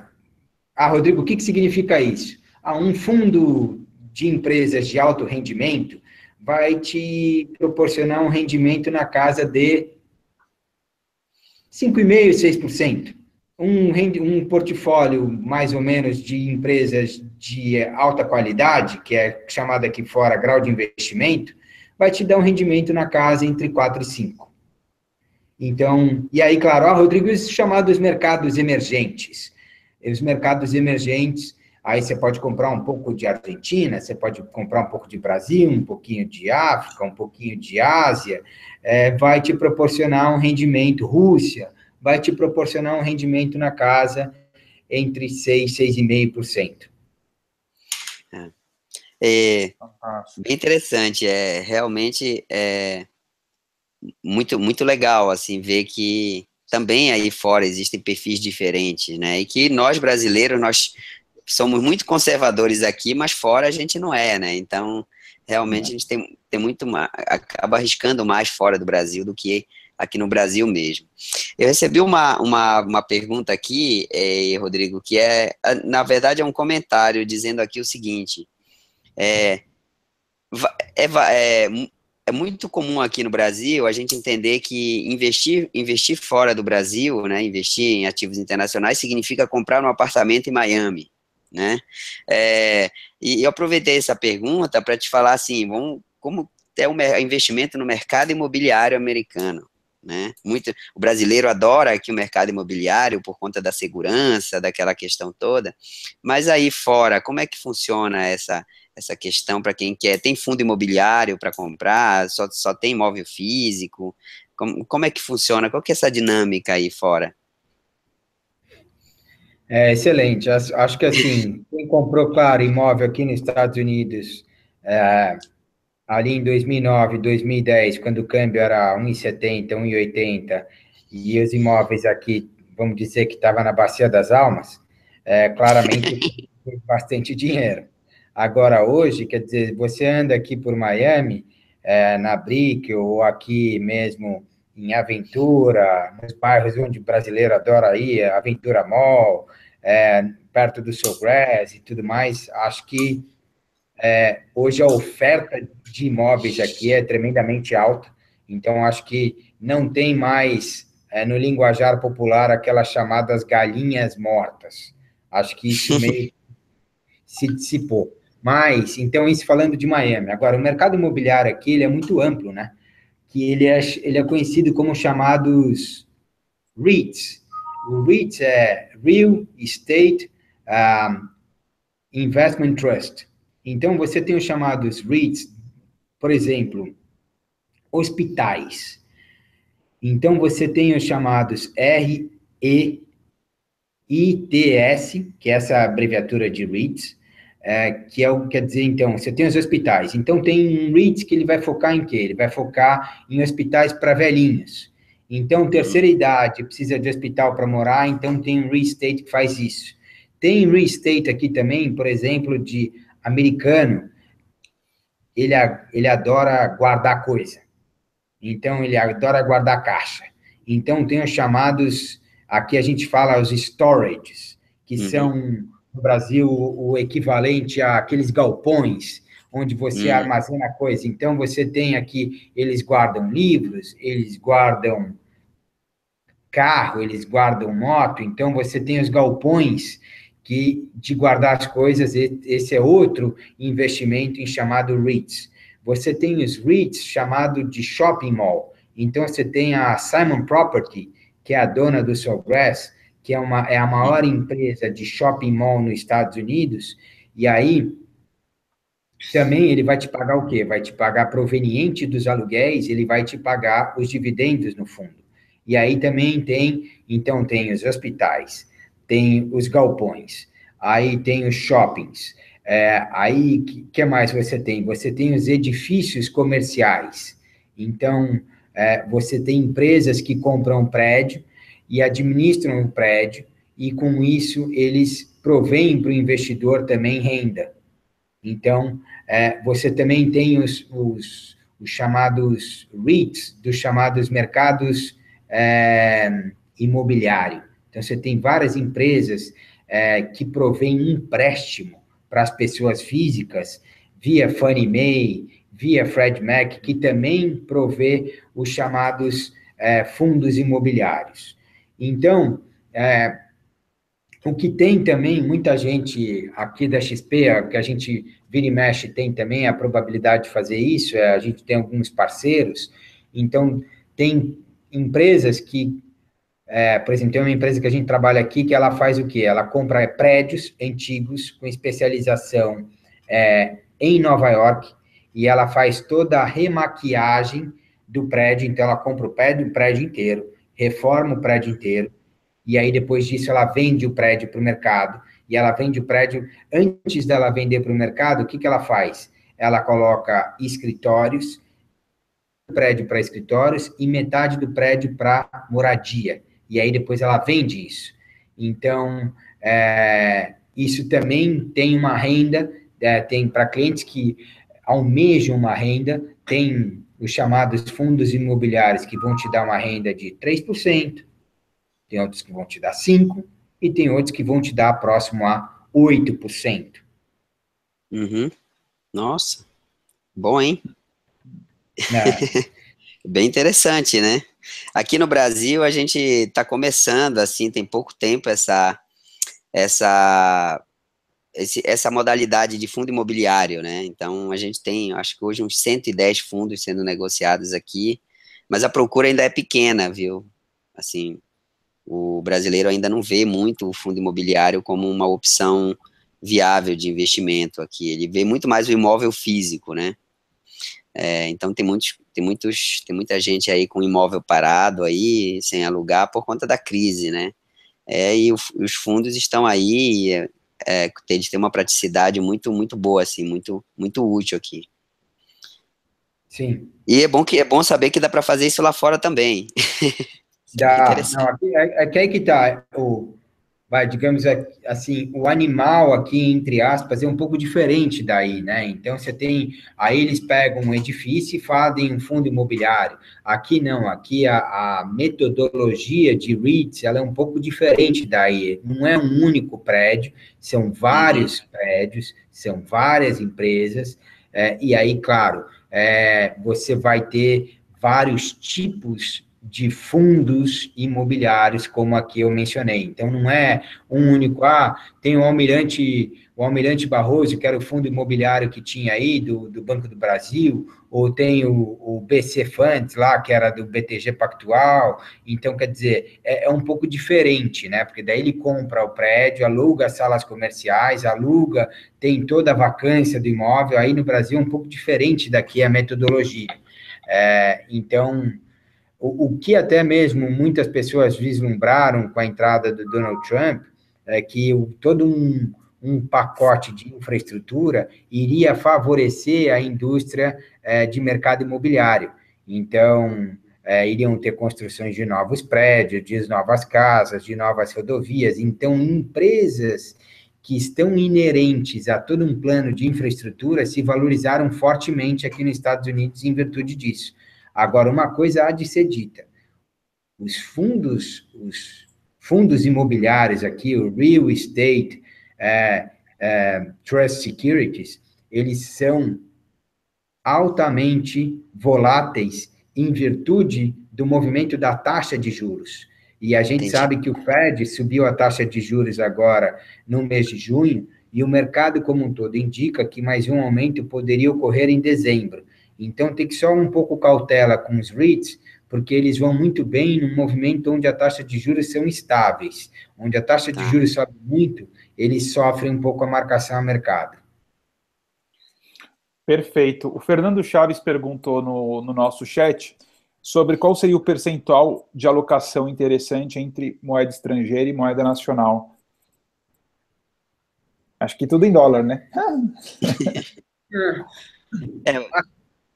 ah, Rodrigo, o que, que significa isso? Ah, um fundo de empresas de alto rendimento vai te proporcionar um rendimento na casa de 5,5%, 6%. Um, um portfólio, mais ou menos, de empresas de alta qualidade, que é chamado aqui fora grau de investimento, vai te dar um rendimento na casa entre 4 e 5. Então, e aí, claro, ah, Rodrigo, os chamados mercados emergentes. Os mercados emergentes, aí você pode comprar um pouco de Argentina, você pode comprar um pouco de Brasil, um pouquinho de África, um pouquinho de Ásia, é, vai te proporcionar um rendimento, Rússia, vai te proporcionar um rendimento na casa entre 6 e 6,5%. é, Fantástico. bem interessante, é realmente é muito muito legal assim ver que também aí fora existem perfis diferentes, né? E que nós brasileiros nós somos muito conservadores aqui, mas fora a gente não é, né? Então realmente a gente tem, tem muito mais, acaba arriscando mais fora do Brasil do que aqui no Brasil mesmo. Eu recebi uma, uma, uma pergunta aqui, eh, Rodrigo, que é, na verdade, é um comentário dizendo aqui o seguinte: é, va- é, é, mu- é muito comum aqui no Brasil a gente entender que investir, investir fora do Brasil, né, investir em ativos internacionais, significa comprar um apartamento em Miami, né? É, e eu aproveitei essa pergunta para te falar assim, vamos, como é o mer- investimento no mercado imobiliário americano, né? Muito, o brasileiro adora aqui o mercado imobiliário por conta da segurança, daquela questão toda, mas aí fora, como é que funciona essa essa questão para quem quer? Tem fundo imobiliário para comprar? Só, só tem imóvel físico? Como, como é que funciona? Qual que é essa dinâmica aí fora? É excelente. Acho que assim, quem comprou, claro, imóvel aqui nos Estados Unidos, é, ali em 2009, 2010, quando o câmbio era 1,70, 1,80, e os imóveis aqui, vamos dizer que estava na bacia das almas, é, claramente bastante dinheiro. Agora, hoje, quer dizer, você anda aqui por Miami, é, na Brick, ou aqui mesmo em Aventura, nos bairros onde o brasileiro adora ir, Aventura Mall, é, perto do Sawgrass e tudo mais, acho que é, hoje a oferta de imóveis aqui é tremendamente alta, então acho que não tem mais, é, no linguajar popular, aquelas chamadas galinhas mortas. Acho que isso meio se dissipou. Mas, então, isso falando de Miami. Agora, o mercado imobiliário aqui ele é muito amplo, né? Que ele é, ele é conhecido como chamados REITs. O REITs é Real Estate um, Investment Trust. Então, você tem os chamados REITs, por exemplo, hospitais. Então, você tem os chamados REITs, que é essa abreviatura de REITs, é, que é o quer dizer, então, você tem os hospitais. Então, tem um REITs que ele vai focar em quê? Ele vai focar em hospitais para velhinhos. Então, terceira idade, precisa de hospital para morar, então tem um real estate que faz isso. Tem real estate aqui também, por exemplo, de americano, ele, ele adora guardar coisa. Então, ele adora guardar caixa. Então, tem os chamados, aqui a gente fala os storages, que uhum. são no Brasil o equivalente àqueles galpões onde você hum. armazena coisa. Então, você tem aqui, eles guardam livros, eles guardam carro, eles guardam moto, então você tem os galpões que de guardar as coisas, esse é outro investimento em chamado REITs. Você tem os REITs chamado de shopping mall. Então você tem a Simon Property, que é a dona do Sawgrass, que é, uma, é a maior empresa de shopping mall nos Estados Unidos, e aí também ele vai te pagar o quê? Vai te pagar proveniente dos aluguéis, ele vai te pagar os dividendos no fundo. E aí também tem, então tem os hospitais, tem os galpões, aí tem os shoppings, é, aí que, que mais você tem? Você tem os edifícios comerciais. Então, é, você tem empresas que compram prédio e administram o prédio, e com isso eles provêm para o investidor também renda. Então, é, você também tem os, os, os, chamados REITs, dos chamados mercados é. Então, você tem várias empresas é, que provêm empréstimo para as pessoas físicas, via Fannie Mae, via Fred Mac, que também provê os chamados é, fundos imobiliários. Então, é, o que tem também, muita gente aqui da XP, que a gente vira e mexe, tem também a probabilidade de fazer isso, é, a gente tem alguns parceiros, então tem empresas que, é, por exemplo, tem uma empresa que a gente trabalha aqui que ela faz o quê? Ela compra prédios antigos com especialização é, em Nova York e ela faz toda a remaquiagem do prédio, então ela compra o prédio, o prédio inteiro, reforma o prédio inteiro, e aí depois disso ela vende o prédio para o mercado, e ela vende o prédio, antes dela vender para o mercado, o que, que ela faz? Ela coloca escritórios, prédio para escritórios e metade do prédio para moradia, e aí depois ela vende isso. Então, é, isso também tem uma renda, é, tem para clientes que almejam uma renda, tem os chamados fundos imobiliários que vão te dar uma renda de 3%, tem outros que vão te dar 5%, e tem outros que vão te dar próximo a 8%. Uhum. Nossa, bom, hein? É. Bem interessante, né? Aqui no Brasil a gente está começando, assim, tem pouco tempo essa essa esse, essa modalidade de fundo imobiliário, né? Então a gente tem, acho que hoje uns 110 fundos sendo negociados aqui, mas a procura ainda é pequena, viu? Assim, o brasileiro ainda não vê muito o fundo imobiliário como uma opção viável de investimento aqui. Ele vê muito mais o imóvel físico, né? É, então tem muitos, tem muitos, tem muita gente aí com imóvel parado aí, sem alugar por conta da crise, né? É, e o, os fundos estão aí, é, é, eles têm uma praticidade muito, muito boa, assim, muito, muito útil aqui. Sim. E é bom que é bom saber que dá para fazer isso lá fora também. Dá, não, aqui, é, aqui é que tá, o, vai, digamos assim, o animal aqui, entre aspas, é um pouco diferente daí, né? Então, você tem, aí eles pegam um edifício e fazem um fundo imobiliário. Aqui não, aqui a, a metodologia de REITs, ela é um pouco diferente daí. Não é um único prédio, são vários prédios, são várias empresas, é, e aí, claro, é, você vai ter vários tipos de fundos imobiliários, como aqui eu mencionei. Então, não é um único, ah, tem o Almirante, o Almirante Barroso, que era o fundo imobiliário que tinha aí, do, do Banco do Brasil, ou tem o, o BC Funds lá, que era do BTG Pactual. Então, quer dizer, é, é um pouco diferente, né? Porque daí ele compra o prédio, aluga salas comerciais, aluga, tem toda a vacância do imóvel. Aí no Brasil é um pouco diferente daqui a metodologia. É, então, o, o que até mesmo muitas pessoas vislumbraram com a entrada do Donald Trump é que o, todo um, um pacote de infraestrutura iria favorecer a indústria é, de mercado imobiliário. Então, é, iriam ter construções de novos prédios, de novas casas, de novas rodovias. Então, empresas que estão inerentes a todo um plano de infraestrutura se valorizaram fortemente aqui nos Estados Unidos em virtude disso. Agora, uma coisa há de ser dita: os fundos, os fundos imobiliários aqui, o real estate, é, é, Trust Securities, eles são altamente voláteis em virtude do movimento da taxa de juros. E a gente Entendi. sabe que o Fed subiu a taxa de juros agora no mês de junho, e o mercado como um todo indica que mais um aumento poderia ocorrer em dezembro. Então tem que só um pouco cautela com os REITs, porque eles vão muito bem num movimento onde a taxa de juros são estáveis, onde a taxa tá. de juros sobe muito, eles sofrem um pouco a marcação a mercado. Perfeito. O Fernando Chaves perguntou no, no nosso chat sobre qual seria o percentual de alocação interessante entre moeda estrangeira e moeda nacional. Acho que tudo em dólar, né? é.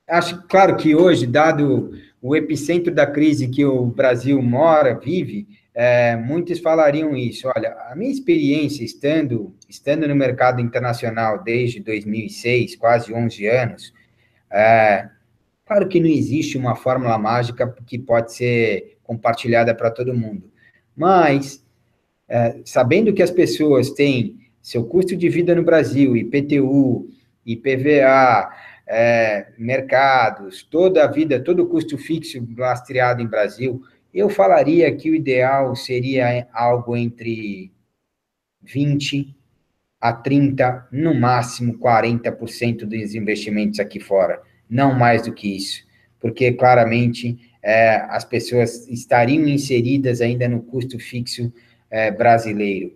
Acho, claro que hoje, dado o epicentro da crise que o Brasil mora, vive, é, muitos falariam isso. Olha, a minha experiência estando, estando no mercado internacional desde 2006, quase 11 anos, é, claro que não existe uma fórmula mágica que pode ser compartilhada para todo mundo, mas é, sabendo que as pessoas têm seu custo de vida no Brasil, IPTU, IPVA, é, mercados, toda a vida, todo o custo fixo lastreado em Brasil, eu falaria que o ideal seria algo entre 20 a 30, no máximo 40% dos investimentos aqui fora, não mais do que isso, porque claramente é, as pessoas estariam inseridas ainda no custo fixo é, brasileiro.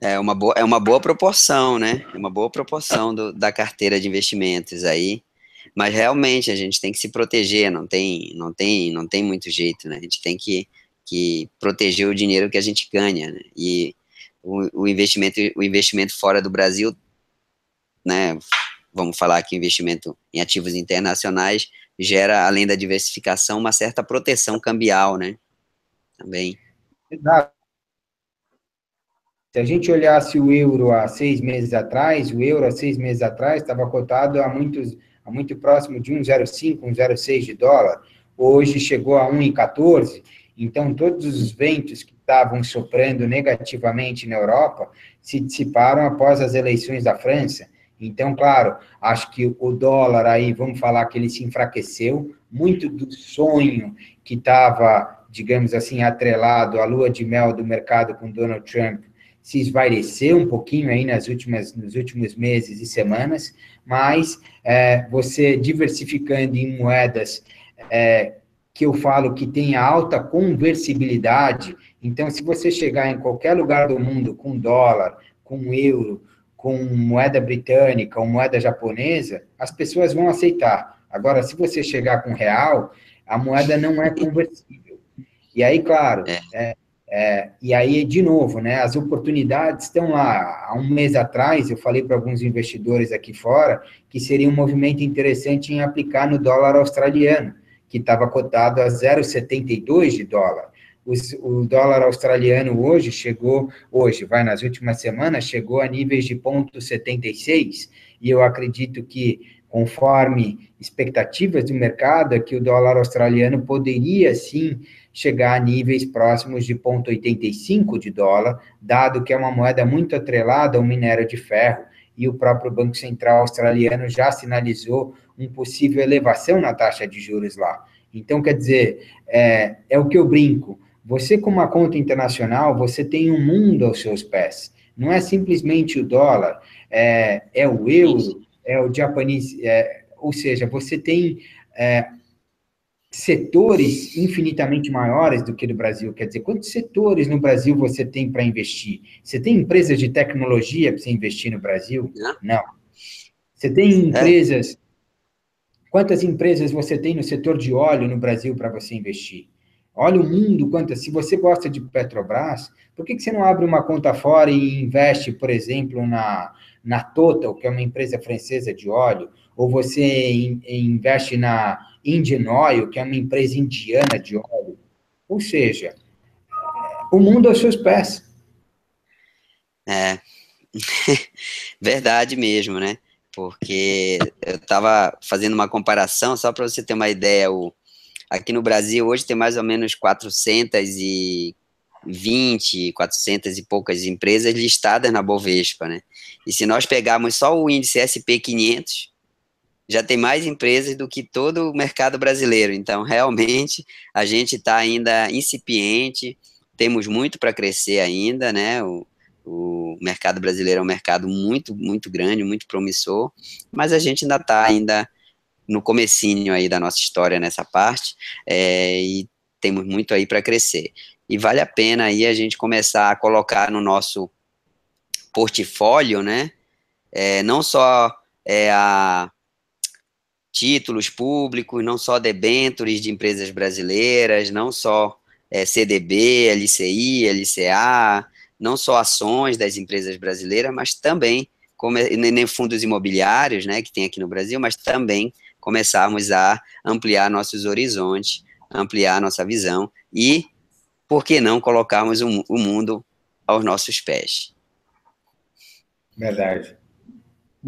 É uma boa, é uma boa proporção, né? É uma boa proporção do, da carteira de investimentos aí. Mas realmente a gente tem que se proteger, não tem, não tem, não tem muito jeito, né? A gente tem que, que proteger o dinheiro que a gente ganha, né? E o, o investimento, o investimento fora do Brasil, né? Vamos falar que investimento em ativos internacionais gera, além da diversificação, uma certa proteção cambial, né? Também. Exato. Se a gente olhasse o euro há seis meses atrás, o euro há seis meses atrás estava cotado a, muitos, a muito próximo de 1,05, 1,06 de dólar. Hoje chegou a 1,14. Então, todos os ventos que estavam soprando negativamente na Europa se dissiparam após as eleições da França. Então, claro, acho que o dólar aí, vamos falar que ele se enfraqueceu, muito do sonho que estava, digamos assim, atrelado à lua de mel do mercado com Donald Trump se esvaireceu um pouquinho aí nas últimas, nos últimos meses e semanas, mas é, você diversificando em moedas é, que eu falo que tem alta conversibilidade, então se você chegar em qualquer lugar do mundo com dólar, com euro, com moeda britânica ou moeda japonesa, as pessoas vão aceitar. Agora, se você chegar com real, a moeda não é conversível. E aí, claro, é, é e aí, de novo, né, as oportunidades estão lá. Há um mês atrás, eu falei para alguns investidores aqui fora que seria um movimento interessante em aplicar no dólar australiano, que estava cotado a 0,72 de dólar. O dólar australiano hoje chegou, hoje, vai nas últimas semanas, chegou a níveis de 0,76, e eu acredito que, conforme expectativas do mercado, é que o dólar australiano poderia, sim, chegar a níveis próximos de 0,85 de dólar, dado que é uma moeda muito atrelada ao minério de ferro, e o próprio Banco Central australiano já sinalizou uma possível elevação na taxa de juros lá. Então, quer dizer, é, é o que eu brinco. Você, com uma conta internacional, você tem um mundo aos seus pés. Não é simplesmente o dólar, é, é o euro, é o japonês, é, ou seja, você tem é, setores infinitamente maiores do que no Brasil. Quer dizer, quantos setores no Brasil você tem para investir? Você tem empresas de tecnologia para você investir no Brasil? Não. Não. Você tem é. empresas. É. Quantas empresas você tem no setor de óleo no Brasil para você investir? Olha o mundo, quantas. Se você gosta de Petrobras, por que, que você não abre uma conta fora e investe, por exemplo, na, na Total, que é uma empresa francesa de óleo, ou você in, investe na Indian Oil, que é uma empresa indiana de óleo. Ou seja, o mundo aos seus pés. É, verdade mesmo, né? Porque eu estava fazendo uma comparação, só para você ter uma ideia, o, aqui no Brasil hoje tem mais ou menos 400 e 20, 400 e poucas empresas listadas na Bovespa, né? E se nós pegarmos só o índice SP 500, já tem mais empresas do que todo o mercado brasileiro. Então, realmente, a gente está ainda incipiente, temos muito para crescer ainda, né? O, o mercado brasileiro é um mercado muito, muito grande, muito promissor, mas a gente ainda está ainda no comecinho aí da nossa história nessa parte, é, e temos muito aí para crescer. E vale a pena aí a gente começar a colocar no nosso portfólio, né, é, não só é, a títulos públicos, não só debêntures de empresas brasileiras, não só é, CDB, LCI, LCA, não só ações das empresas brasileiras, mas também como, nem fundos imobiliários, né, que tem aqui no Brasil, mas também começarmos a ampliar nossos horizontes, ampliar nossa visão e, por que não, colocarmos o, o mundo aos nossos pés. Verdade.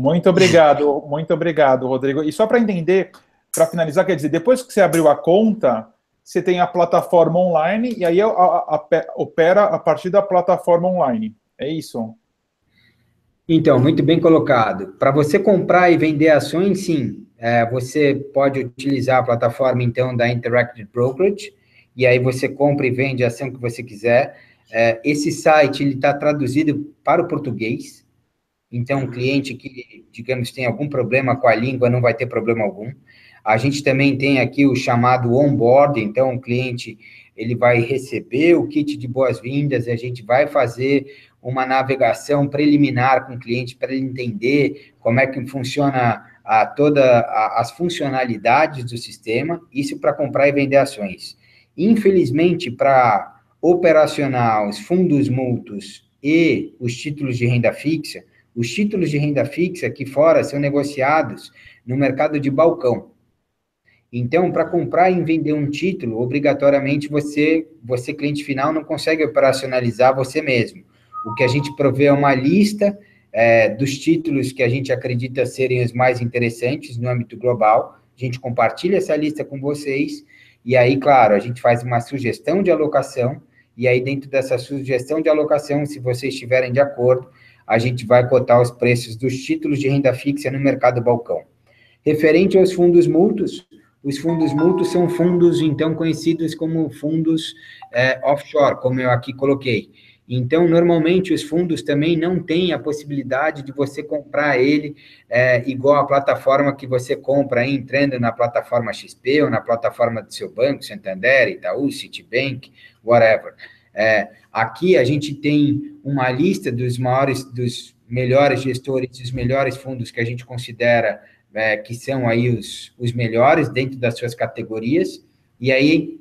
Muito obrigado, muito obrigado, Rodrigo. E só para entender, para finalizar, quer dizer, depois que você abriu a conta, você tem a plataforma online e aí a, a, a, opera a partir da plataforma online. É isso? Então, muito bem colocado. Para você comprar e vender ações, sim. É, você pode utilizar a plataforma, então, da Interactive Brokerage, e aí você compra e vende a ação que você quiser. É, esse site está traduzido para o português, então, um cliente que, digamos, tem algum problema com a língua não vai ter problema algum. A gente também tem aqui o chamado onboard, então o cliente ele vai receber o kit de boas-vindas, a gente vai fazer uma navegação preliminar com o cliente para ele entender como é que funciona a, toda a, as funcionalidades do sistema, isso para comprar e vender ações. Infelizmente, para operacionar os fundos mútuos e os títulos de renda fixa, os títulos de renda fixa aqui fora são negociados no mercado de balcão. Então, para comprar e vender um título, obrigatoriamente você, você cliente final, não consegue operacionalizar você mesmo. O que a gente provê é uma lista é, dos títulos que a gente acredita serem os mais interessantes no âmbito global. A gente compartilha essa lista com vocês e aí, claro, a gente faz uma sugestão de alocação e aí dentro dessa sugestão de alocação, se vocês estiverem de acordo, a gente vai cotar os preços dos títulos de renda fixa no mercado balcão. Referente aos fundos mútuos, os fundos mútuos são fundos, então, conhecidos como fundos é, offshore, como eu aqui coloquei. Então, normalmente, os fundos também não têm a possibilidade de você comprar ele é, igual a plataforma que você compra entrando na plataforma XP ou na plataforma do seu banco, Santander, Itaú, Citibank, whatever. É, aqui a gente tem uma lista dos maiores, dos melhores gestores, dos melhores fundos que a gente considera é, que são aí os, os melhores dentro das suas categorias, e aí,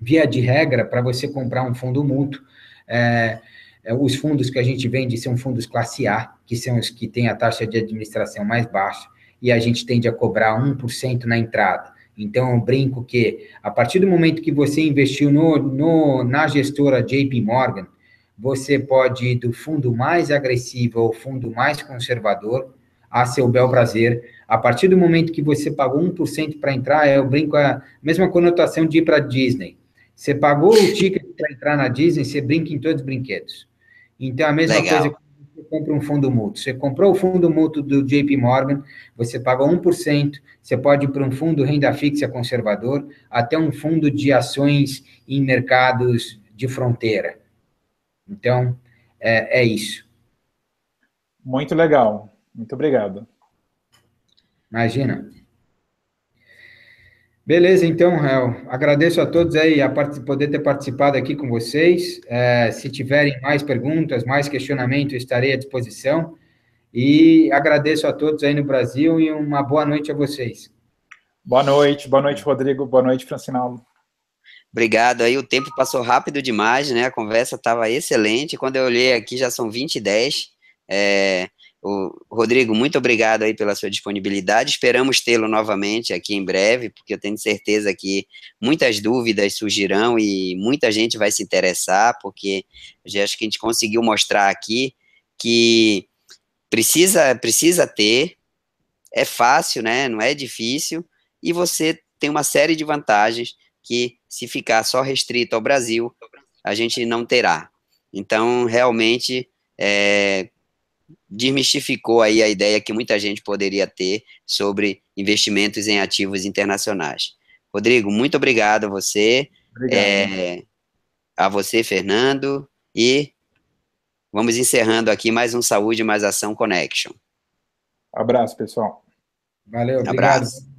via de regra, para você comprar um fundo mútuo, é, é, os fundos que a gente vende são fundos classe A, que são os que têm a taxa de administração mais baixa, e a gente tende a cobrar 1% na entrada. Então, eu brinco que, a partir do momento que você investiu no, no, na gestora JP Morgan, você pode ir do fundo mais agressivo ao fundo mais conservador a seu bel prazer. A partir do momento que você pagou 1% para entrar, eu brinco a mesma conotação de ir para Disney. Você pagou o ticket para entrar na Disney, você brinca em todos os brinquedos. Então, a mesma Legal. coisa compra um fundo mútuo. Você comprou o fundo mútuo do JP Morgan, você pagou 1%, você pode ir para um fundo renda fixa conservador, até um fundo de ações em mercados de fronteira. Então, é, é isso. Muito legal. Muito obrigado. Imagina. Beleza, então, Rael. Agradeço a todos aí a poder ter participado aqui com vocês. É, se tiverem mais perguntas, mais questionamento, estarei à disposição. E agradeço a todos aí no Brasil e uma boa noite a vocês. Boa noite, boa noite, Rodrigo. Boa noite, Francinaldo. Obrigado aí, o tempo passou rápido demais, né? A conversa estava excelente. Quando eu olhei aqui, já são 20 e 10. É, o Rodrigo, muito obrigado aí pela sua disponibilidade. Esperamos tê-lo novamente aqui em breve, porque eu tenho certeza que muitas dúvidas surgirão e muita gente vai se interessar, porque eu acho que a gente conseguiu mostrar aqui que precisa precisa ter, é fácil, né? Não é difícil e você tem uma série de vantagens que se ficar só restrito ao Brasil, a gente não terá. Então, realmente, é, desmistificou aí a ideia que muita gente poderia ter sobre investimentos em ativos internacionais. Rodrigo, muito obrigado a você, obrigado. É, a você, Fernando, e vamos encerrando aqui mais um Saúde Mais Ação Connection. Abraço, pessoal. Valeu, obrigado. Abraço.